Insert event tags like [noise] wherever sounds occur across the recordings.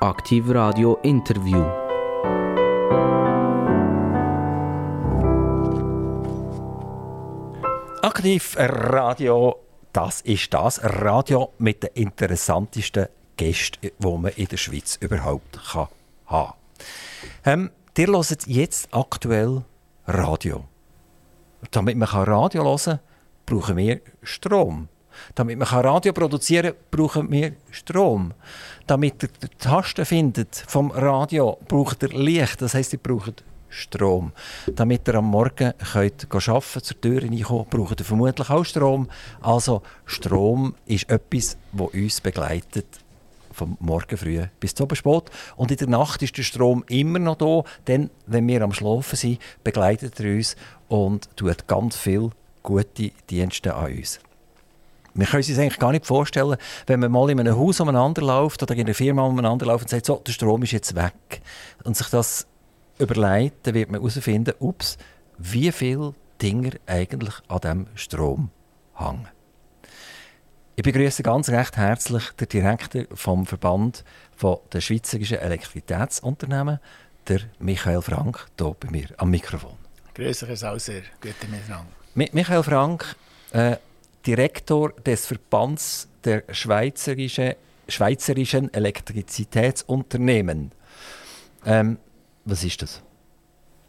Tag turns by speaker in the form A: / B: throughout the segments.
A: Aktiv Radio Interview.
B: Aktiv Radio, das ist das Radio mit den interessantesten Gästen, die man in der Schweiz überhaupt kann haben. Ähm, ihr hört jetzt aktuell Radio. Damit man Radio hören kann, brauchen wir Strom. Damit man Radio produzieren kann, brauchen wir Strom. Damit ihr die Tasten findet vom Radio, braucht ihr Licht. Das heisst, ihr braucht Strom. Damit ihr am Morgen könnt arbeiten zur Tür reinkommen, braucht ihr vermutlich auch Strom. Also Strom ist etwas, das uns begleitet vom Morgen früh bis zum spät. Und in der Nacht ist der Strom immer noch da, denn wenn wir am Schlafen sind, begleitet er uns und tut ganz viel gute Dienste an uns. Wir können uns eigentlich gar nicht vorstellen, wenn man mal in einem Haus umeinander läuft oder in einer Firma umeinander läuft und sagt, so, der Strom ist jetzt weg. Und sich das überlegt, dann wird man herausfinden, ups, wie viele Dinge eigentlich an diesem Strom hängen. Ich begrüße ganz recht herzlich den Direktor vom Verband der Schweizerischen Elektrizitätsunternehmen, der Michael Frank, hier bei mir am Mikrofon.
C: Grüße euch auch sehr, guten Mittag.
B: Michael Frank, äh, Direktor des Verbands der Schweizerischen, Schweizerischen Elektrizitätsunternehmen. Ähm, was ist das?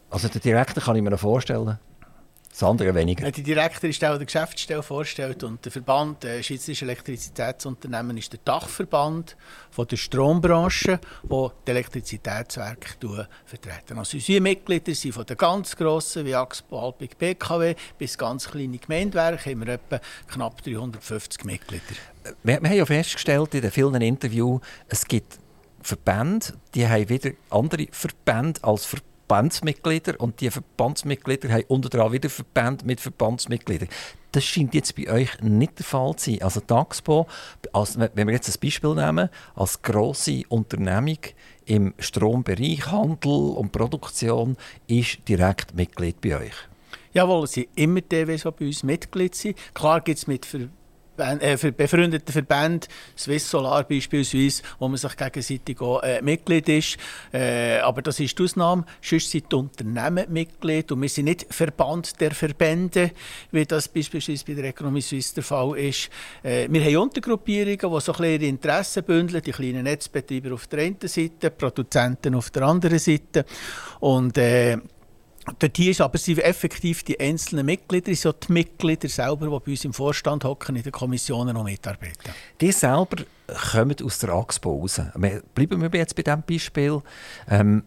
B: Also der Direktor kann ich mir noch vorstellen. Das andere weniger.
C: Die Direktor ist der, der Geschäftsstelle vorstellt und der Verband der Schweizerische Elektrizitätsunternehmen ist der Dachverband von der Strombranche, wo die Elektrizitätswerke vertreten. Also unsere Mitglieder sind von den ganz grossen wie Axpo, Alpic, BKW bis ganz kleine Gemeindewerke haben wir etwa knapp 350 Mitglieder.
B: Wir, wir haben ja festgestellt in den vielen Interviews, es gibt Verbände, die haben wieder andere Verbände als Verbände Verbandsmitglieder und die Verbandsmitglieder haben unter wieder Verbände mit Verbandsmitgliedern. Das scheint jetzt bei euch nicht der Fall zu sein. Also Taxpo, als, wenn wir jetzt ein Beispiel nehmen, als grosse Unternehmung im Strombereich, Handel und Produktion, ist direkt Mitglied bei euch.
C: Jawohl, es sind immer die bei uns Mitglied sind. Klar gibt es mit Ver äh, für befreundete Verbände, Swiss Solar beispielsweise, wo man sich gegenseitig auch äh, Mitglied ist. Äh, aber das ist die Ausnahme. Sonst sind die Unternehmen Mitglied und wir sind nicht Verband der Verbände, wie das beispielsweise bei der Economy Suisse der Fall ist. Äh, wir haben Untergruppierungen, die so ein ihre Interessen bündeln, die kleinen Netzbetreiber auf der einen Seite, Produzenten auf der anderen Seite. Und äh, Dort hier ist aber sind effektiv die einzelnen Mitglieder, so die Mitglieder selber, die bei uns im Vorstand hocken, in den Kommissionen und mitarbeiten.
B: Die selber kommen aus der AXPO raus. Bleiben wir jetzt bei diesem Beispiel. Ähm,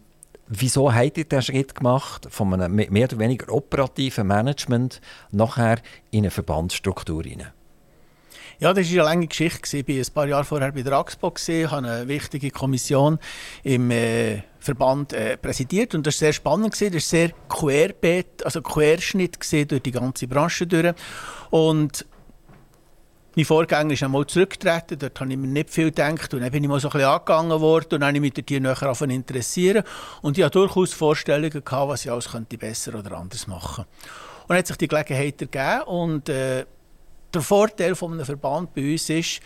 B: wieso habt ihr den Schritt gemacht, von einem mehr oder weniger operativen Management nachher in eine Verbandsstruktur hinein?
C: Ja, das war eine lange Geschichte. Ich war ein paar Jahre vorher bei der AXPO, habe eine wichtige Kommission im äh, Verband äh, präsidiert und das war sehr spannend. Das war sehr querbeet, also Querschnitt durch die ganze Branche durch. Und mein Vorgänger ist einmal zurückgetreten, dort habe ich mir nicht viel gedacht und dann bin ich mal so ein bisschen angegangen worden und dann habe ich mich dort näher davon interessieren und ich hatte durchaus Vorstellungen gehabt, was ich alles könnte besser oder anders machen. Und dann hat sich die Gelegenheit ergeben und äh, der Vorteil von einem Verband bei uns ist,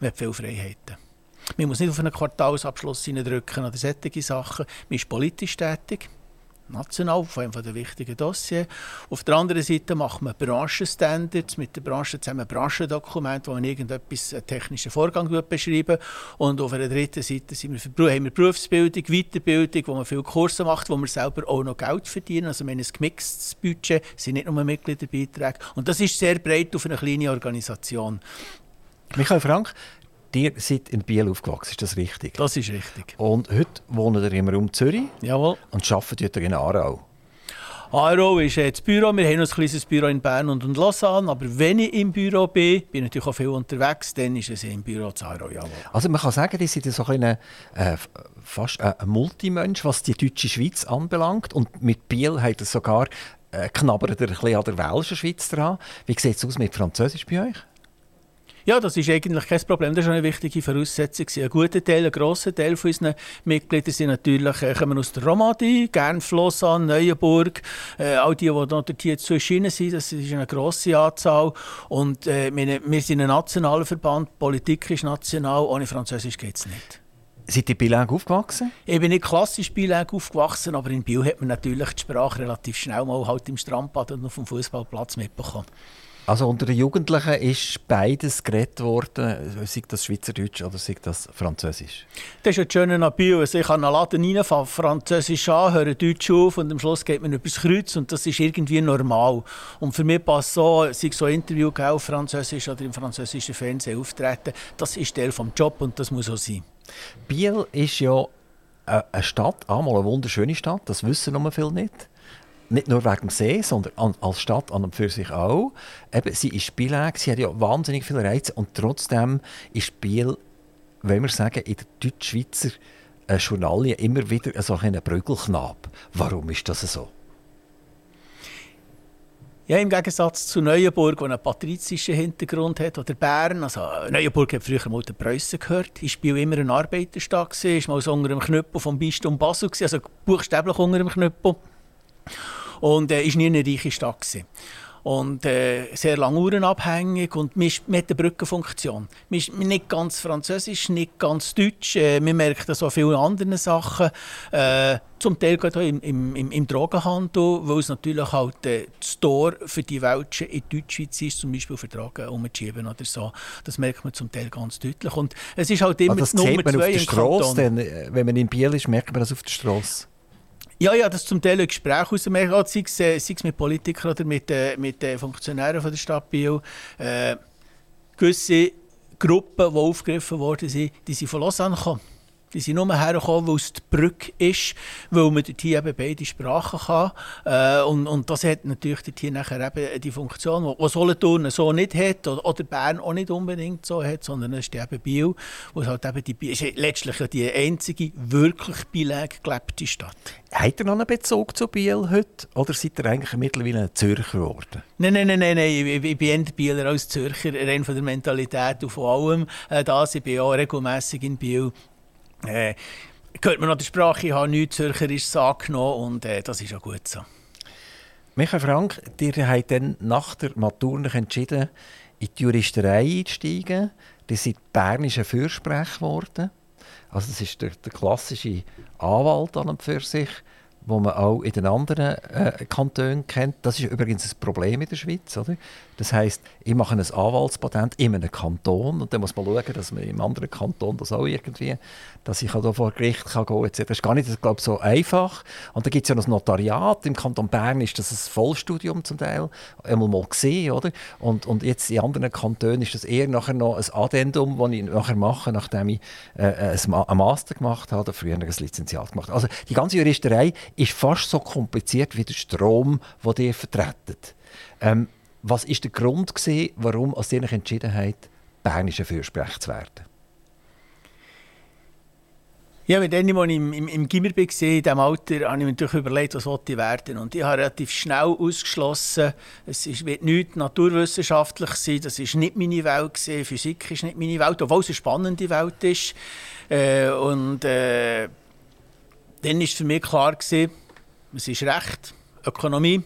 C: man hat viele Freiheiten. Man muss nicht auf einen Quartalsabschluss drücken oder solche Sachen. Man ist politisch tätig, national, vor allem von den wichtigen Dossiers. Auf der anderen Seite macht man Branchenstandards mit der Branche zusammen Branchendokumente, wo man irgendetwas, einen technischen Vorgang beschreiben Und auf der dritten Seite sind wir, haben wir Berufsbildung, Weiterbildung, wo man viele Kurse macht, wo wir selber auch noch Geld verdienen. Also wir haben ein gemixtes Budget, sind nicht nur Mitgliederbeiträge. Und das ist sehr breit auf eine kleine Organisation.
B: Michael Frank, Ihr seid in Biel aufgewachsen, ist das richtig?
C: Das ist richtig.
B: Und heute wohnt ihr im Raum Zürich?
C: Jawohl.
B: Und arbeitet ihr in Aarau?
C: Aarau ist das Büro. Wir haben ein kleines Büro in Bern und in Lausanne. Aber wenn ich im Büro bin, bin ich natürlich auch viel unterwegs, dann ist es im Büro zu Aarau. Jawohl.
B: Also man kann sagen, die sind so ein, äh, fast ein Multimensch, was die deutsche Schweiz anbelangt. Und mit Biel hat er sogar äh, knabbert er ein bisschen an der welschen Schweiz dran. Wie sieht es aus mit Französisch bei euch?
C: Ja, das ist eigentlich kein Problem. Das ist eine wichtige Voraussetzung. Ein guter Teil, ein grosser Teil von unseren Mitgliedern sind natürlich, äh, kommen aus der Romandie, Genf, Lausanne, Neuenburg. Äh, all die, die dort hier zu erschienen sind, das ist eine grosse Anzahl. Und äh, wir, wir sind ein nationaler Verband, Politik ist national, ohne Französisch geht es nicht.
B: Seid ihr bilingue aufgewachsen?
C: Ich bin nicht klassisch bilingue aufgewachsen, aber in Biel hat man natürlich die Sprache relativ schnell mal halt im Strandbad und auf dem Fußballplatz mitbekommen.
B: Also unter den Jugendlichen ist beides geredet worden, sei das Schweizerdeutsch oder sei das Französisch?
C: Das ist ja das Schöne an Biel. Also ich kann einen Laden reinfahren, Französisch an, höre Deutsch auf und am Schluss geht man übers Kreuz und das ist irgendwie normal. Und für mich passt so, sei so ein Interview auf Französisch oder im französischen Fernsehen auftreten, das ist Teil des Jobs und das muss so sein.
B: Biel ist ja eine Stadt, einmal eine wunderschöne Stadt, das wissen noch viele nicht nicht nur wegen dem See, sondern an, als Stadt an und für sich auch. Eben, sie ist Bielek, sie hat ja wahnsinnig viele Reize und trotzdem ist Biel, wenn wir sagen, in der Deutschschweizer äh, Journalien immer wieder so ein Brügelknab. Warum ist das so?
C: Ja, im Gegensatz zu Neuenburg, wo einen patrizischen Hintergrund hat, oder Bern. Also, Neuenburg hat früher mal den Preußen gehört. Ist Biel immer eine Arbeiterstadt ist mal so unter dem Knüppel vom Bistum Basel also buchstäblich unter dem Knüppel. Und äh, ist nie eine reiche Stadt. Gewesen. Und äh, sehr lange uhrenabhängig und man, hat eine Brückenfunktion. Man ist nicht ganz französisch, nicht ganz deutsch. Äh, man merkt das auch viele andere Sachen. Äh, zum Teil gerade im, im, im, Drogenhandel, weil es natürlich halt äh, das Tor für die Welschen in Deutschschweiz ist, zum Beispiel für Drogen umzuschieben oder so. Das merkt man zum Teil ganz deutlich. Und es ist halt immer
B: also das Nummer man zwei auf der Straße, denn, äh, wenn man in Biel ist, merkt man das auf der Straße.
C: Ja, ja, das zum Teil ein Gespräch aus dem sei es, äh, sei es mit Politikern oder mit, äh, mit äh, Funktionären von der Stadt Biel. Äh, gewisse Gruppen, die aufgegriffen worden sind, die sind von Lausanne gekommen. Die sind nur hergekommen, weil es die Brücke ist, weil man dort hier eben beide Sprachen kann. Äh, und, und das hat natürlich dort hier nachher eben die Funktion, die Solothurn so nicht hat oder, Bern auch nicht unbedingt so hat, sondern es ist eben Biel, wo halt eben die, ist letztlich die einzige wirklich gelebte Stadt.
B: Hat ihr noch einen Bezug zu Biel heute oder seid ihr eigentlich mittlerweile ein Zürcher geworden?
C: Nein, nein, nein, nein, nein. Ich, ich bin eher Bieler als Zürcher, rein von der Mentalität und von allem. Äh, das. Ich bin auch regelmässig in Biel äh, hört man noch die Sprache, ich habe nichts Zürcherisches angenommen und äh, das ist auch gut so.
B: Michael Frank, ihr habt dann nach der Matur entschieden, in die Juristerei einzusteigen. Ihr seid bernischer Fürsprecher geworden. Also das ist der, der klassische Anwalt an und für sich wo man auch in den anderen äh, Kantonen kennt. Das ist übrigens ein Problem in der Schweiz. Oder? Das heißt, ich mache ein Anwaltspatent in einem Kanton und dann muss man schauen, dass man im anderen Kanton das auch irgendwie, dass ich da vor Gericht kann gehen kann. Das ist gar nicht glaube so einfach. Und dann gibt es ja noch das Notariat. Im Kanton Bern ist das ein Vollstudium zum Teil, einmal mal gesehen. Oder? Und, und jetzt in anderen Kantonen ist das eher nachher noch ein Addendum, das ich nachher mache, nachdem ich äh, ein Master gemacht habe oder früher ein Lizenziat gemacht habe. Also die ganze Juristerei ist fast so kompliziert wie der Strom, den ihr vertretet. Ähm, was war der Grund, gewesen, warum ihr euch entschieden habt, bernischer Fürsprecher zu werden?
C: Ja, mit dem, als ich im, im, im Gimmer war, in diesem Alter, habe ich mir natürlich überlegt, was ich werden Und ich habe relativ schnell ausgeschlossen, es ist, wird nichts naturwissenschaftlich sein, das war nicht meine Welt, gewesen. Physik ist nicht meine Welt, obwohl es eine spannende Welt ist. Äh, und äh, dann war für mich klar, gewesen, es ist Recht, Ökonomie.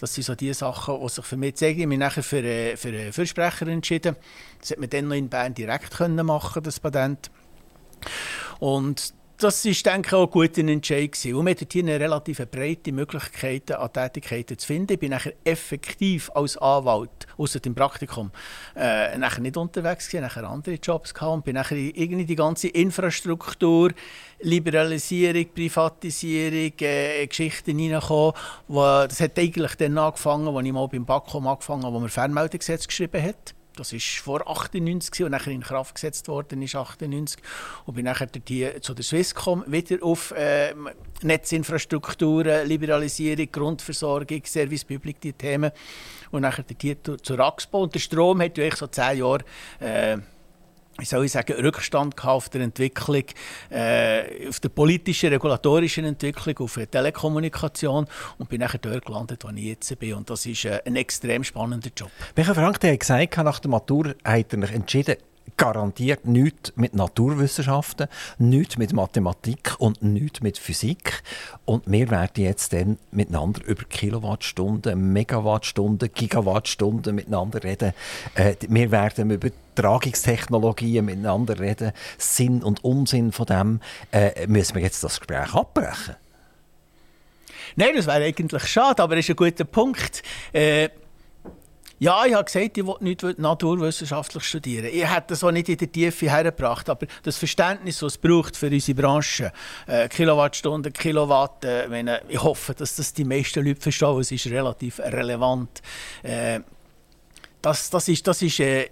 C: Das sind so die Sachen, die sich für mich zeigen. Ich habe mich nachher für, äh, für einen Fürsprecher entschieden. Das hat man dann noch in Bern direkt können machen, das Patent. Und das ist, denke ich, auch ein guter Entscheid gewesen. Und wir hatten hier eine relativ breite Möglichkeit an Tätigkeiten zu finden. Ich bin nachher effektiv als Anwalt, außer dem Praktikum, äh, nachher nicht unterwegs gewesen, nachher andere Jobs gehabt und bin nachher irgendwie die ganze Infrastruktur, Liberalisierung, Privatisierung, äh, Geschichten reingekommen. das hat eigentlich dann angefangen, als ich mal beim BAKOM angefangen habe, wo man Fernmeldegesetz geschrieben hat. Das ist vor 98 und nachher in Kraft gesetzt worden ist 98 und bin nachher hier zu der Swisscom wieder auf äh, Netzinfrastrukturen, Liberalisierung, Grundversorgung, Service Public die Themen und nachher hier zur Axpo. Und der Strom hat ja so zehn Jahre äh, wie soll ich sagen, Rückstand auf der Entwicklung, äh, auf der politischen, regulatorischen Entwicklung, auf der Telekommunikation und bin nachher dort gelandet, wo ich jetzt bin. Und das ist äh, ein extrem spannender Job.
B: Michael Frank, der hat gesagt, nach der Matur hat er entschieden, garantiert nichts mit Naturwissenschaften, nichts mit Mathematik und nichts mit Physik. Und wir werden jetzt dann miteinander über Kilowattstunden, Megawattstunden, Gigawattstunden miteinander reden. Äh, wir werden über Tragungstechnologien miteinander reden. Sinn und Unsinn von dem. Äh, müssen wir jetzt das Gespräch abbrechen?
C: Nein, das wäre eigentlich schade, aber das ist ein guter Punkt. Äh, ja, ich habe gesagt, ich will nicht naturwissenschaftlich studieren. Ich hätte das auch nicht in der Tiefe hergebracht, aber das Verständnis, das es braucht für unsere Branche, äh, Kilowattstunden, Kilowatt, äh, meine, ich hoffe, dass das die meisten Leute verstehen, es ist relativ relevant. Äh, das, das ist, das ist äh,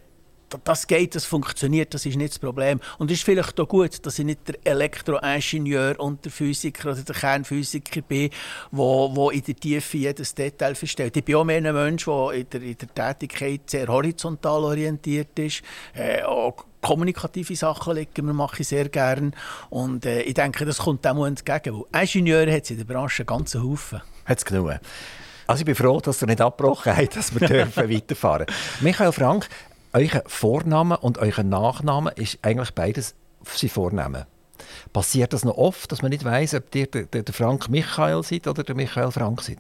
C: das geht, das funktioniert, das ist nicht das Problem. Und es ist vielleicht auch gut, dass ich nicht der Elektroingenieur und der Physiker oder der Kernphysiker bin, wo, wo in der Tiefe jedes Detail versteht. Ich bin auch mehr ein Mensch, der in der, in der Tätigkeit sehr horizontal orientiert ist. Äh, auch kommunikative Sachen legen wir mache ich sehr gerne. Und äh, ich denke, das kommt dem entgegen. Weil Ingenieure hat es in der Branche ganz Haufen.
B: Hat es genug. Also ich bin froh, dass ihr nicht abgebrochen habt, dass wir [laughs] dürfen weiterfahren dürfen. Michael Frank, euer Vorname und euer Nachname ist eigentlich beides sein Vornamen. Passiert das noch oft, dass man nicht weiß, ob ihr der, der, Frank Michael seid oder der Michael Frank seid?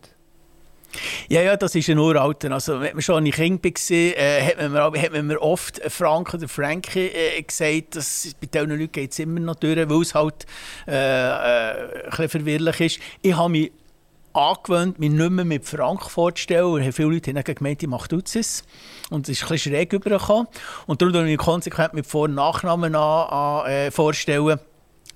C: Ja, ja, das ist ein uralter. Also, wenn man schon ein Kind war, äh, hat, man hat man mir oft Frank oder Frankie äh, gesagt. Dass, bei diesen Leuten geht es immer noch durch, weil es halt äh, äh, ein bisschen verwirrlich ist. Ich habe mich angewöhnt, mich nicht mehr mit Frank vorzustellen. Viele Leute haben gemeint, ich mache das. Und es ist bisschen schräg übergekommen. Und darum habe ich mich konsequent mit Vor- und Nachnamen an, an, äh, vorstellen.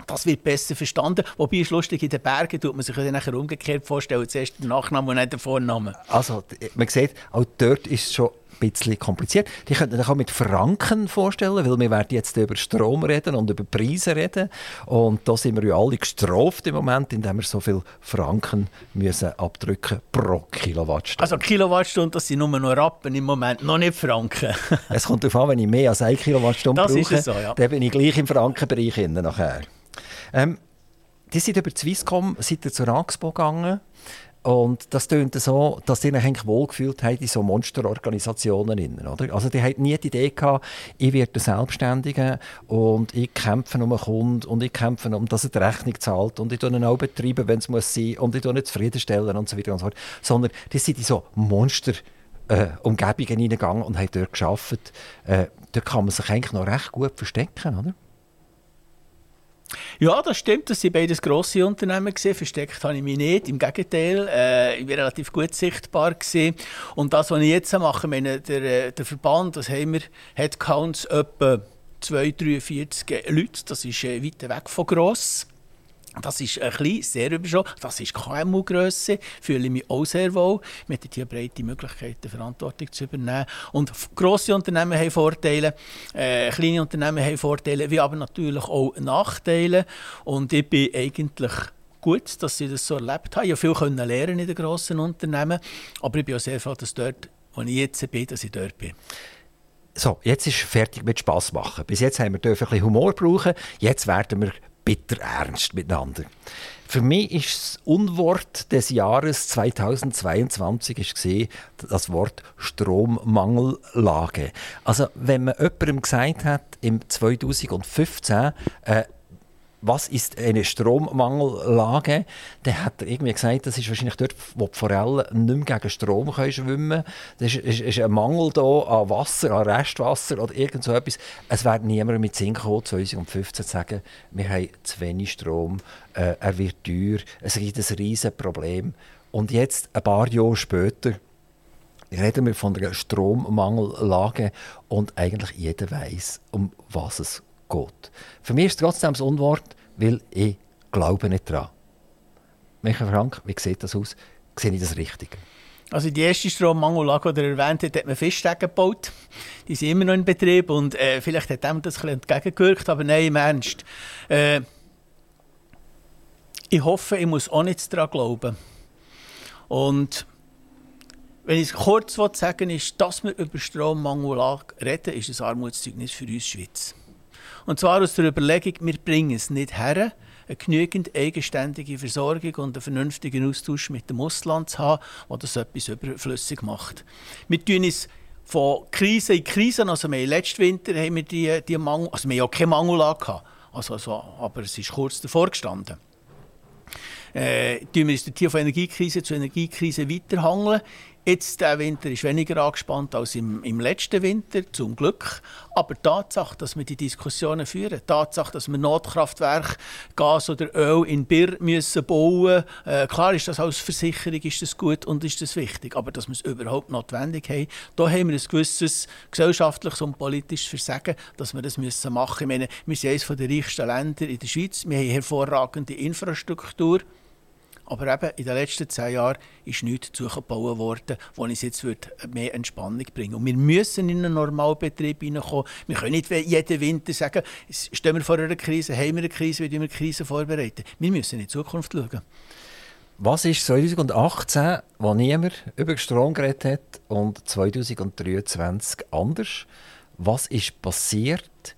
C: Das wird besser verstanden. Wobei es lustig in den Bergen tut man sich dann nachher umgekehrt vorstellen. Zuerst den Nachnamen und nicht den Vornamen.
B: Also, man sieht, auch dort ist es schon ein bisschen kompliziert. Die könnten sich auch mit Franken vorstellen, weil wir werden jetzt über Strom reden und über Preise reden. Und da sind wir ja alle gestraft im Moment, indem wir so viel Franken müssen abdrücken pro Kilowattstunde.
C: Also Kilowattstunde, das sind nur noch Rappen im Moment, noch nicht Franken.
B: es kommt darauf an, wenn ich mehr als eine Kilowattstunde
C: das
B: brauche,
C: so, ja.
B: dann bin ich gleich im Frankenbereich nachher. Ähm, die sind über die Swisscom seid zur AXPO gegangen. Und das tönt so, dass sie sich wohlgefühlt haben in so Monsterorganisationen. Oder? Also die hatten nie die Idee gehabt, ich werde Selbstständiger und ich kämpfe um einen Kunden und ich kämpfe um, dass er die Rechnung zahlt und ich tue ihn auch betreiben, wenn es muss sein und ich tue nicht zufriedenstellen und so weiter und so fort. Sondern die sind in so Monster äh, hineingegangen und haben dort gearbeitet. Äh, dort kann man sich eigentlich noch recht gut verstecken, oder?
C: Ja, das stimmt. Das sind beides grosse Unternehmen. Gewesen. Versteckt habe ich mich nicht. Im Gegenteil, äh, ich war relativ gut sichtbar. Gewesen. Und das, was ich jetzt mache, meine, der, äh, der Verband, das haben wir, Headcounts etwa 243 Leute. Das ist äh, weit weg von gross. Das ist ein bisschen, sehr überschaubar. Das ist KMU-Grösse. Fühle ich mich auch sehr wohl. Wir haben hier breite Möglichkeiten, Verantwortung zu übernehmen. Und grosse Unternehmen haben Vorteile, äh, kleine Unternehmen haben Vorteile, wie aber natürlich auch Nachteile. Und ich bin eigentlich gut, dass ich das so erlebt habe. Ich habe viel lernen in den grossen Unternehmen. Aber ich bin auch sehr froh, dass dort, wo ich jetzt bin, dass ich dort bin.
B: So, jetzt ist fertig mit Spass machen. Bis jetzt haben wir ein bisschen Humor brauchen. Jetzt werden wir bitter ernst miteinander. Für mich ist das Unwort des Jahres 2022 ist gesehen das Wort Strommangellage. Also wenn man jemandem gesagt hat im 2015 äh, was ist eine Strommangellage, dann hat er irgendwie gesagt, das ist wahrscheinlich dort, wo die Forellen nicht mehr gegen Strom können schwimmen können. Das ist, ist, ist, ein Mangel da an Wasser, an Restwasser oder irgend so etwas. Es wird niemand mit Sinn kommen, 2015 zu sagen, wir haben zu wenig Strom, äh, er wird teuer, es gibt ein riesiges Problem. Und jetzt, ein paar Jahre später, reden wir von einer Strommangellage und eigentlich jeder weiß, um was es geht. Für mich ist es trotzdem das Unwort, weil ich glaube nicht daran. Michael Frank, wie sieht das aus? Sehe ich das richtig?
C: Also die erste Strommangellage, die er erwähnt hat, hat man Fischstegen gebaut. Die sind immer noch in Betrieb und äh, vielleicht hat dem das ein bisschen entgegengewirkt, aber nein, im Ernst. Äh, ich hoffe, ich muss auch nicht daran glauben. Und wenn ich es kurz sagen will, ist, dass wir über Strommangel reden, ist ein Armutszeugnis für uns Schweiz. Und zwar aus der Überlegung, wir bringen es nicht her, eine genügend eigenständige Versorgung und einen vernünftigen Austausch mit dem Ausland zu haben, der das etwas überflüssig macht. Wir tun uns von Krise in Krise. Also wir letzten Winter haben wir die, die Mangel, also wir haben ja keine Mangellage gehabt, also, also, aber es ist kurz davor gestanden. Äh, tun wir uns von Energiekrise zu Energiekrise weiterhangeln. Jetzt, der Winter ist weniger angespannt als im, im letzten Winter, zum Glück. Aber die Tatsache, dass wir die Diskussionen führen, die Tatsache, dass wir Notkraftwerke, Gas oder Öl in Bir müssen bauen äh, klar ist das als Versicherung ist das gut und ist das wichtig. Aber dass wir es überhaupt notwendig haben, da haben wir ein gewisses gesellschaftliches und politisches Versagen, dass wir das müssen machen müssen. Ich meine, wir sind eines der reichsten Länder in der Schweiz. Wir haben hervorragende Infrastruktur. Aber eben in den letzten zehn Jahren ist nichts zugebaut worden, wo uns jetzt mehr Entspannung bringen Und wir müssen in einen Normalbetrieb hineinkommen. Wir können nicht jeden Winter sagen, stehen wir vor einer Krise, haben wir eine Krise, wie wir eine Krise vorbereiten. Wir müssen in die Zukunft schauen.
B: Was ist 2018, wo niemand über Strom geredet hat, und 2023 anders? Was ist passiert?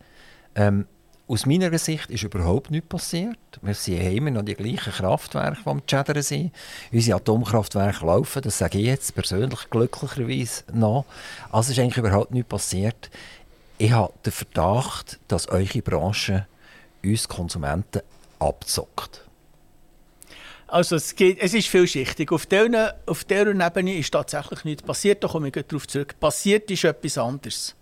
B: Ähm, aus meiner Sicht ist überhaupt nichts passiert. Wir sehen immer noch die gleichen Kraftwerke, die am Schädern sind. Unsere Atomkraftwerke laufen, das sage ich jetzt persönlich glücklicherweise noch. Also ist eigentlich überhaupt nichts passiert. Ich habe den Verdacht, dass eure Branche uns Konsumenten abzockt.
C: Also es, geht, es ist vielschichtig. Auf dieser, auf Ebene ist tatsächlich nichts passiert. Da komme ich darauf zurück. Passiert ist etwas anderes.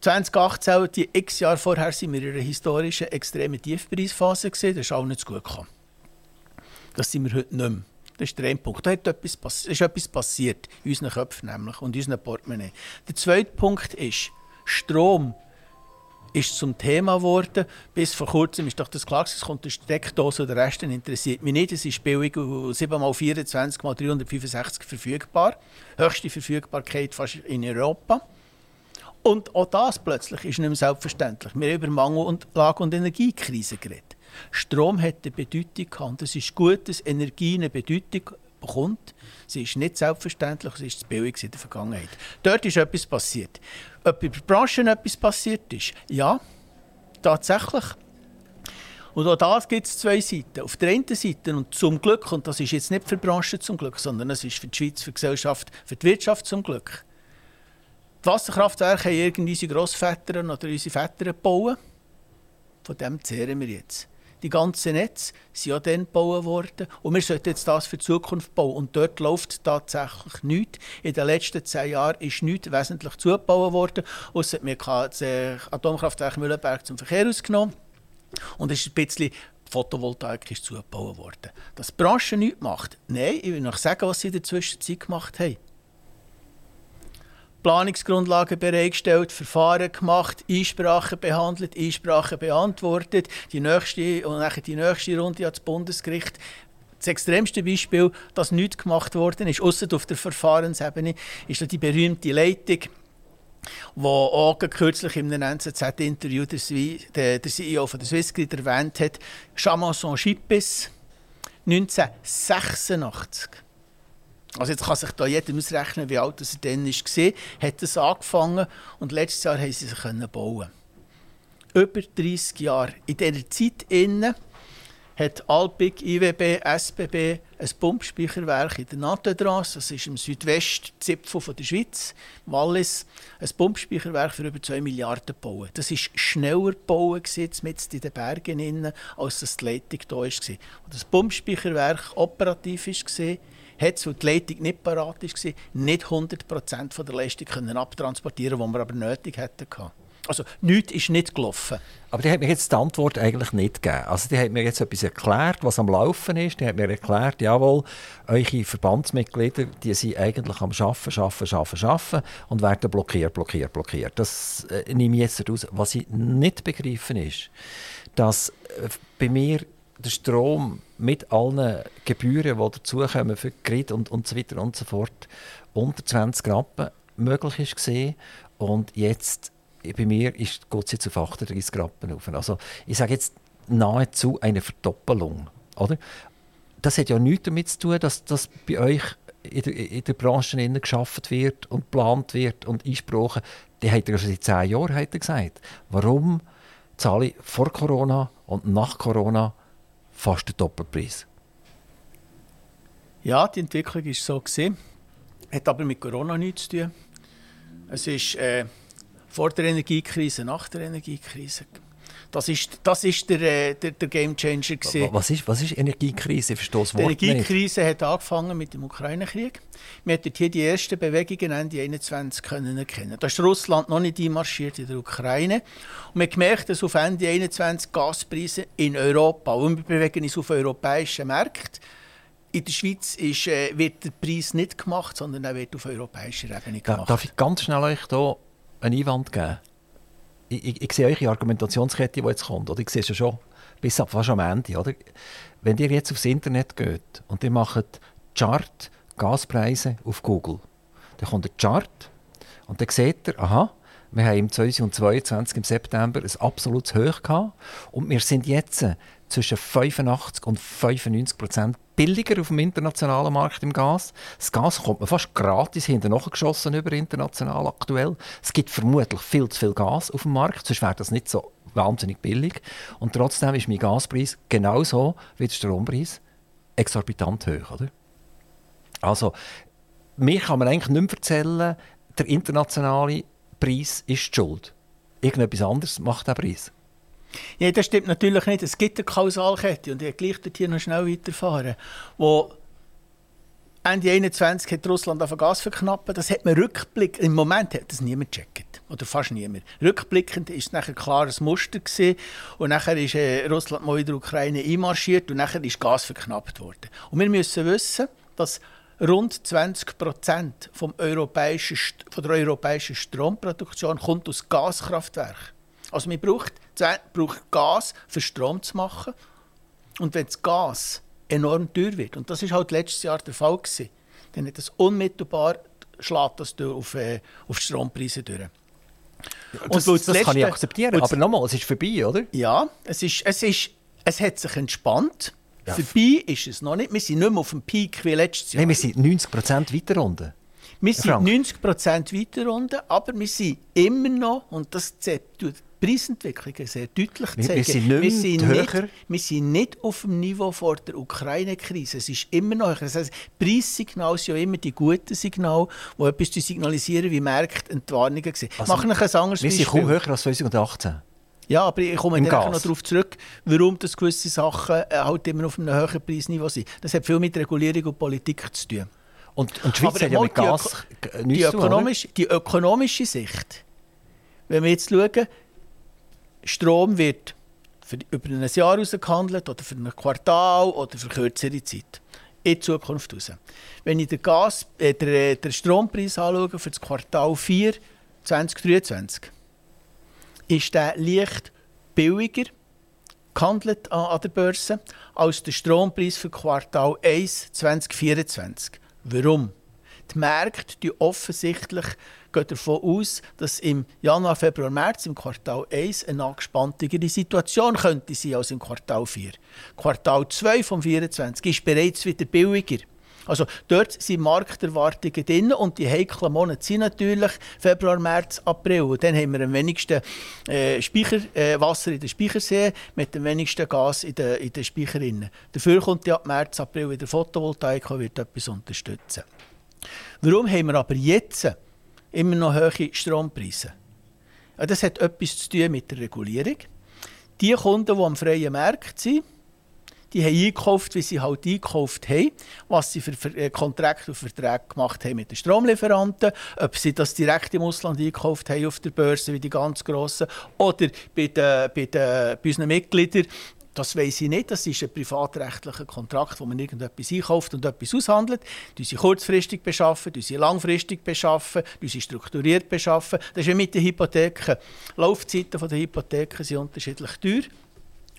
C: 2018, die x Jahre vorher, sind wir in einer historischen, extremen Tiefpreisphase. Gewesen. Das ist auch nicht gut gekommen. Das sind wir heute nicht mehr. Das ist der Punkt. Da etwas, ist etwas passiert, in unseren Köpfen nämlich und in unseren Portemonnaie. Der zweite Punkt ist, Strom ist zum Thema geworden. Bis vor kurzem ist doch das klar, es kommt eine Steckdose der Rest interessiert mich nicht. Es ist billig 7x24 x 365 verfügbar. Höchste Verfügbarkeit fast in Europa. Und auch das plötzlich ist nicht mehr selbstverständlich. Wir haben über Mangel- und Lage- und Energiekrise geredet. Strom hat eine Bedeutung gehabt. Es ist gut, dass Energie eine Bedeutung bekommt. Sie ist nicht selbstverständlich, sie ist zu billig in der Vergangenheit. Dort ist etwas passiert. Ob in der Branche etwas passiert ist? Ja, tatsächlich. Und auch das gibt es zwei Seiten. Auf der einen Seite, und zum Glück, und das ist jetzt nicht für die Branche zum Glück, sondern es ist für die Schweiz, für die Gesellschaft, für die Wirtschaft zum Glück, die Wasserkraftwerke haben irgendwie unsere Grossväter oder unsere Väter gebaut. Von dem zehren wir jetzt. Die ganzen Netze sind ja dann gebaut worden und wir sollten jetzt das für die Zukunft bauen. Und dort läuft tatsächlich nichts. In den letzten zehn Jahren ist nichts wesentlich zugebaut worden, ausser wir haben das Atomkraftwerk Mühlenberg zum Verkehr ausgenommen und es ist ein bisschen Photovoltaik ist zugebaut worden. Dass die Branche nichts macht, nein, ich will noch sagen, was sie in der Zwischenzeit gemacht haben. Planungsgrundlagen bereitgestellt, Verfahren gemacht, Einsprachen behandelt, Einsprachen beantwortet, die nächste und nachher die nächste Runde ans Bundesgericht. Das extremste Beispiel, das nicht gemacht worden ist, außer auf der Verfahrensebene, ist die berühmte Leitung, wo auch kürzlich in einem NZZ-Interview der, der, CEO von der Swissgrid erwähnt hat, Chamanson-Chippes 1986. Also jetzt kann sich da jeder ausrechnen, wie alt er dann war. Hat es angefangen und letztes Jahr haben sie sich bauen. Über 30 Jahre. In dieser Zeit innen hat Alpic, IWB, SBB ein Pumpspeicherwerk in der Nattedrasse, das ist im Südwestzipfel der Schweiz, Wallis, ein Pumpspeicherwerk für über 2 Milliarden bauen. Das ist schneller gebaut mit in den Bergen innen, als das die Leitung da war. Und das Pumpspeicherwerk operativ war, hat, weil die Leitung nicht parat war, nicht 100% der Leistung können abtransportieren die wir aber nötig hätten. Also nichts ist nicht gelaufen.
B: Aber die hat mir jetzt die Antwort eigentlich nicht gegeben. Also die hat mir jetzt etwas erklärt, was am Laufen ist. Die hat mir erklärt, jawohl, eure Verbandsmitglieder, die sind eigentlich am Schaffen, Schaffen, Schaffen, Schaffen und werden blockiert, blockiert, blockiert. Das äh, nehme ich jetzt raus. Was ich nicht begreifen ist, dass äh, bei mir der Strom mit allen Gebühren, die dazukommen für Grid und, und so weiter und so fort, unter 20 Rappen möglich ist gesehen und jetzt bei mir geht es jetzt auf 38 Rappen auf. Also ich sage jetzt nahezu eine Verdoppelung. Oder? Das hat ja nichts damit zu tun, dass das bei euch in der, in der Branche geschaffen wird und geplant wird und eingesprochen. Die hat er schon seit zehn Jahren hat gesagt. Warum zahle ich vor Corona und nach Corona fast der Doppelpreis.
C: Ja, die Entwicklung ist so gesehen. hat aber mit Corona nichts zu tun. Es ist äh, vor der Energiekrise, nach der Energiekrise. Das ist, das ist der, äh, der, der Game Changer.
B: Was ist, was ist Energiekrise? Ich verstehe das
C: Wort Die Energiekrise nicht. hat angefangen mit dem Ukraine-Krieg. Wir hatten hier die ersten Bewegungen Ende 21 können erkennen. Da ist Russland noch nicht einmarschiert in der Ukraine. Und wir haben gemerkt, dass auf Ende 21 Gaspreise in Europa, und wir bewegen uns auf europäischen Märkten, in der Schweiz ist, äh, wird der Preis nicht gemacht, sondern er wird auf europäischer Ebene gemacht.
B: Darf ich ganz schnell euch hier einen Einwand geben? Ich, ich, ich sehe eure Argumentationskette, die jetzt kommt. Oder? Ich sehe es ja schon bis ab fast am Ende. Oder? Wenn ihr jetzt aufs Internet geht und ihr macht Chart Gaspreise auf Google, dann kommt der Chart und dann seht ihr, aha, wir haben im 2022 im September ein absolutes Hoch gehabt und wir sind jetzt zwischen 85 und 95 Prozent billiger auf dem internationalen Markt im Gas. Das Gas kommt man fast gratis hinterher geschossen über international aktuell. Es gibt vermutlich viel zu viel Gas auf dem Markt, sonst wäre das nicht so wahnsinnig billig. Und trotzdem ist mein Gaspreis genauso wie der Strompreis exorbitant hoch. Oder? Also, mir kann man eigentlich nicht mehr erzählen, der internationale Preis ist die Schuld. Irgendetwas anderes macht den Preis.
C: Ja, das stimmt natürlich nicht. Es gibt eine Kausalkette und ich gleich hier noch schnell weiterfahren, wo Ende 21 hat Russland auf Gas verknappen. Das hat man rückblickend, im Moment hat das niemand gecheckt. Oder fast niemand. Rückblickend ist es nachher ein Muster gewesen. Und nachher ist äh, Russland mal in der Ukraine einmarschiert und nachher ist Gas verknappt worden. Und wir müssen wissen, dass rund 20 Prozent vom europäischen, von der europäischen Stromproduktion kommt aus Gaskraftwerken. Also man braucht, braucht Gas, für Strom zu machen. Und wenn das Gas enorm teuer wird, und das ist halt letztes Jahr der Fall gewesen, dann hat das unmittelbar schlägt das auf, äh, auf die Strompreise durch. Ja,
B: das, das, das kann ich akzeptieren, aber nochmal, es ist vorbei, oder?
C: Ja, es, ist, es, ist, es hat sich entspannt. Ja. Vorbei ist es noch nicht. Wir sind nicht mehr auf dem Peak wie letztes Jahr.
B: Nein, wir sind 90% weiter unten.
C: Wir sind Frank. 90% weiter unten, aber wir sind immer noch, und das Preisentwicklungen sehr deutlich
B: zeigen. Wir sind, nicht wir, sind
C: nicht, wir sind nicht auf dem Niveau vor der Ukraine-Krise. Es ist immer noch Das heißt, Preissignale sind ja immer die guten Signale, die etwas signalisieren, wie Märkte Entwarnungen sind. Also, Machen
B: wir ein anderes Wir sind kaum höher als 2018.
C: Ja, aber ich komme noch darauf zurück, warum das gewisse Sachen äh, halt immer auf einem höheren Preisniveau sind. Das hat viel mit Regulierung und Politik zu tun.
B: Und, und die Schweiz aber hat ja mit Gas
C: die, die, ökonomisch, die ökonomische Sicht, wenn wir jetzt schauen, Strom wird für, über ein Jahr ausgehandelt oder für ein Quartal oder für kürzere Zeit. In Zukunft raus. Wenn ich den, Gas, äh, den, äh, den Strompreis anschaue für das Quartal 4 2023, ist der leicht billiger gehandelt an, an der Börse als der Strompreis für Quartal 1 2024. Warum? Die Märkte die offensichtlich geht davon aus, dass im Januar, Februar, März im Quartal 1 eine angespanntere Situation könnte sein als im Quartal 4. Quartal 2 vom 24 ist bereits wieder billiger. Also dort sind Markterwartungen drin und die heiklen Monate sind natürlich Februar, März, April. Und dann haben wir am wenigsten äh, Speicher, äh, Wasser in den Speichersee mit dem wenigsten Gas in den, in Speicherinnen. Dafür kommt ja ab März, April wieder Photovoltaik und wird etwas unterstützen. Warum haben wir aber jetzt immer noch hohe Strompreise. Das hat etwas zu tun mit der Regulierung. Die Kunden, die am freien Markt sind, die haben eingekauft, wie sie halt eingekauft haben, was sie für äh, Kontrakte und Verträge gemacht haben mit den Stromlieferanten, ob sie das direkt im Ausland eingekauft haben auf der Börse, wie die ganz Grossen, oder bei, den, bei, den, bei unseren Mitgliedern, das weiß ich nicht. Das ist ein privatrechtlicher Kontrakt, wo man irgendetwas einkauft und etwas aushandelt. Du sie kurzfristig beschaffen, du sie langfristig beschaffen, du sie strukturiert beschaffen. Das ist wie mit den Hypotheken. Laufzeiten der Hypotheken sind unterschiedlich teuer.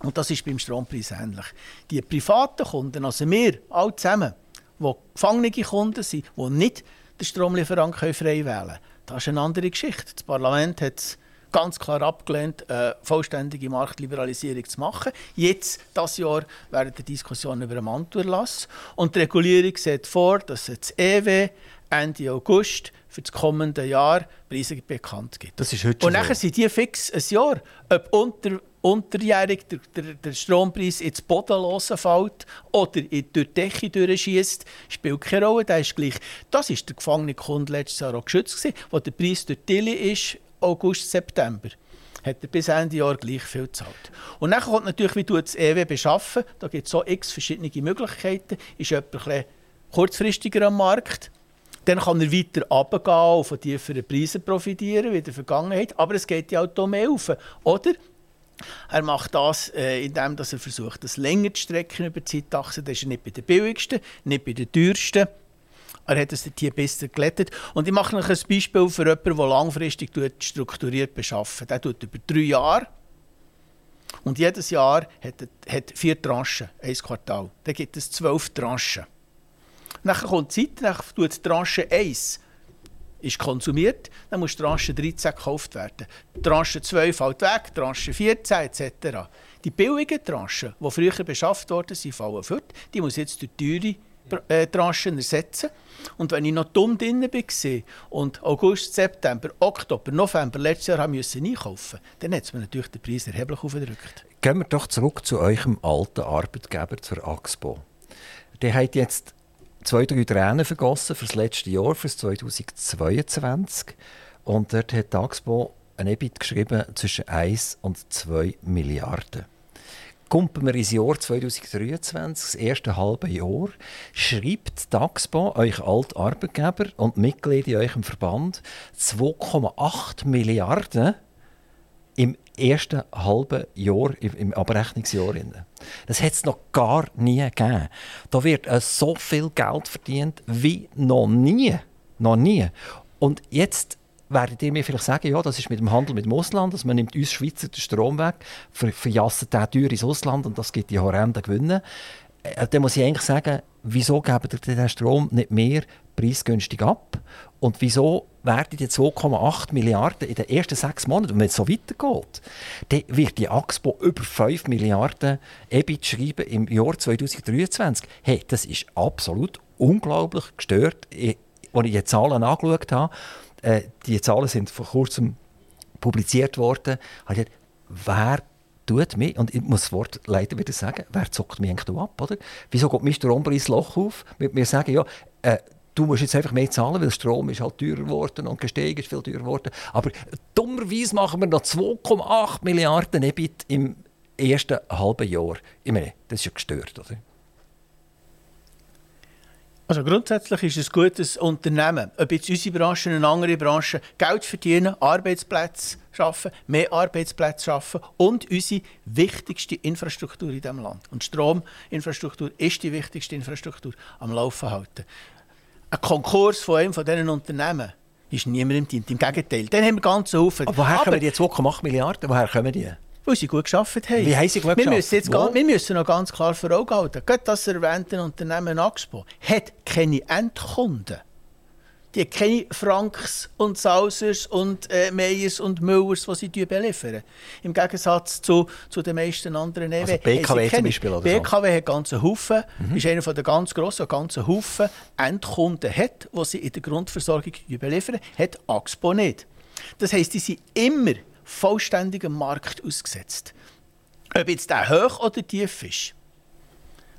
C: Und das ist beim Strompreis ähnlich. Die privaten Kunden, also wir, alle zusammen, die gefangene Kunden sind, die nicht den Stromlieferant frei wählen können, das ist eine andere Geschichte. Das Parlament hat es ganz klar abgelehnt, eine vollständige Marktliberalisierung zu machen. Jetzt, das Jahr, während der Diskussion über den Mantelerlass. Und die Regulierung sieht vor, dass das EW Ende August für das kommende Jahr Preise bekannt gibt.
B: Das ist heute
C: Und nachher sind die fix ein Jahr. Ob unter unterjährig der, der, der Strompreis ins Bodenlose fällt oder in, durch die Decke durchschießt, spielt keine Rolle. Der ist gleich. Das ist der gefangene Kunde letztes Jahr auch geschützt, gewesen, wo der Preis durch die Tilly ist, August, September hat er bis Ende Jahr gleich viel gezahlt. Und dann kommt natürlich, wie du das EW beschaffen. Da gibt es so x verschiedene Möglichkeiten. Ist jemand kurzfristiger am Markt, dann kann er weiter runtergehen und von tieferen Preisen profitieren, wie in der Vergangenheit. Aber es geht ja auch hier mehr auf. Oder er macht das, äh, indem er versucht, das länger zu strecken über die Zeitachse. Das ist nicht bei den billigsten, nicht bei den teuersten. Er hat es hier besser glättet. Und ich mache noch ein Beispiel für jemanden, der langfristig strukturiert beschaffen. Der tut über drei Jahre. Und jedes Jahr hat, hat vier Tranchen, ein Quartal. Dann gibt es zwölf Tranchen. Dann kommt die Zeit, dann tut Tranche 1 ist konsumiert, dann muss Tranche 13 gekauft werden. Tranche 2 fällt weg, Tranche 14 etc. Die billigen Tranchen, die früher beschafft worden sind, fallen fort. Die muss jetzt durch teure äh, Tranchen ersetzen. Und wenn ich noch dumm drin war und August, September, Oktober, November letztes Jahr haben müssen einkaufen dann hat es mir natürlich den Preis erheblich aufgedrückt.
B: Gehen wir doch zurück zu eurem alten Arbeitgeber, zur Axpo. Der hat jetzt zwei, drei Tränen vergossen für das letzte Jahr, für das 2022. Und dort hat die Axpo ein EBIT geschrieben zwischen 1 und 2 Milliarden. Kommen wir ins Jahr 2023, das erste halbe Jahr, schreibt die Axpo, euch Altarbeitgeber und Mitglied in eurem Verband, 2,8 Milliarden im ersten halben Jahr, im Abrechnungsjahr. Das hat es noch gar nie gegeben. Da wird äh, so viel Geld verdient wie noch nie. Noch nie. Und jetzt werdet ihr mir vielleicht sagen, ja, das ist mit dem Handel mit dem Ausland, dass man nimmt uns Schweizer den Strom weg, ver verjasset den teuer ins Ausland und das gibt die horrenden Gewinne. Äh, dann muss ich eigentlich sagen, wieso geben ihr den Strom nicht mehr preisgünstig ab? Und wieso werden die 2,8 Milliarden in den ersten sechs Monaten, wenn es so weitergeht, dann wird die Axpo über 5 Milliarden EBIT schreiben im Jahr 2023. Hey, das ist absolut unglaublich gestört. als ich die Zahlen angeschaut habe, äh, die Zahlen sind vor kurzem publiziert worden, habe ich gedacht, wer tut mir, und ich muss das Wort leider wieder sagen, wer zockt mich eigentlich ab, oder? Wieso geht mir Strompreis Loch auf? Mit mir sagen, ja, äh, du musst jetzt einfach mehr zahlen, weil Strom ist halt teurer geworden und gestiegen ist viel teurer geworden. Aber dummerweise machen wir noch 2,8 Milliarden EBIT im ersten halben Jahr. Ich meine, das ist ja gestört, oder?
C: Also grundsätzlich ist es ein gutes Unternehmen, ob jetzt unsere Branche eine andere Branche, Geld verdienen, Arbeitsplätze schaffen, mehr Arbeitsplätze schaffen und unsere wichtigste Infrastruktur in diesem Land. Und Strominfrastruktur ist die wichtigste Infrastruktur am Laufen halten ein Konkurs von einem von diesen Unternehmen ist niemandem dient. Im Gegenteil. Dann haben wir ganz Haufen.
B: Aber woher kommen die 2,8 Milliarden? Woher kommen die?
C: Weil sie gut geschafft haben.
B: Wie haben sie gut
C: wir müssen, jetzt ganz, wir müssen noch ganz klar vor Augen halten, gerade das erwähnte Unternehmen Axpo hat keine Endkunden. Die haben keine Franks und Sausers und äh, Meyers und Müllers, die sie beliefern. Im Gegensatz zu, zu den meisten anderen EW.
B: Also BKW zum Beispiel oder
C: BKW so. hat ganzen Haufen, mhm. ist einer der ganz grossen, ganzen Haufen Endkunden hat, die sie in der Grundversorgung beliefern, hat Axpo nicht. Das heisst, die sind immer vollständig am Markt ausgesetzt. Ob jetzt der hoch oder tief ist.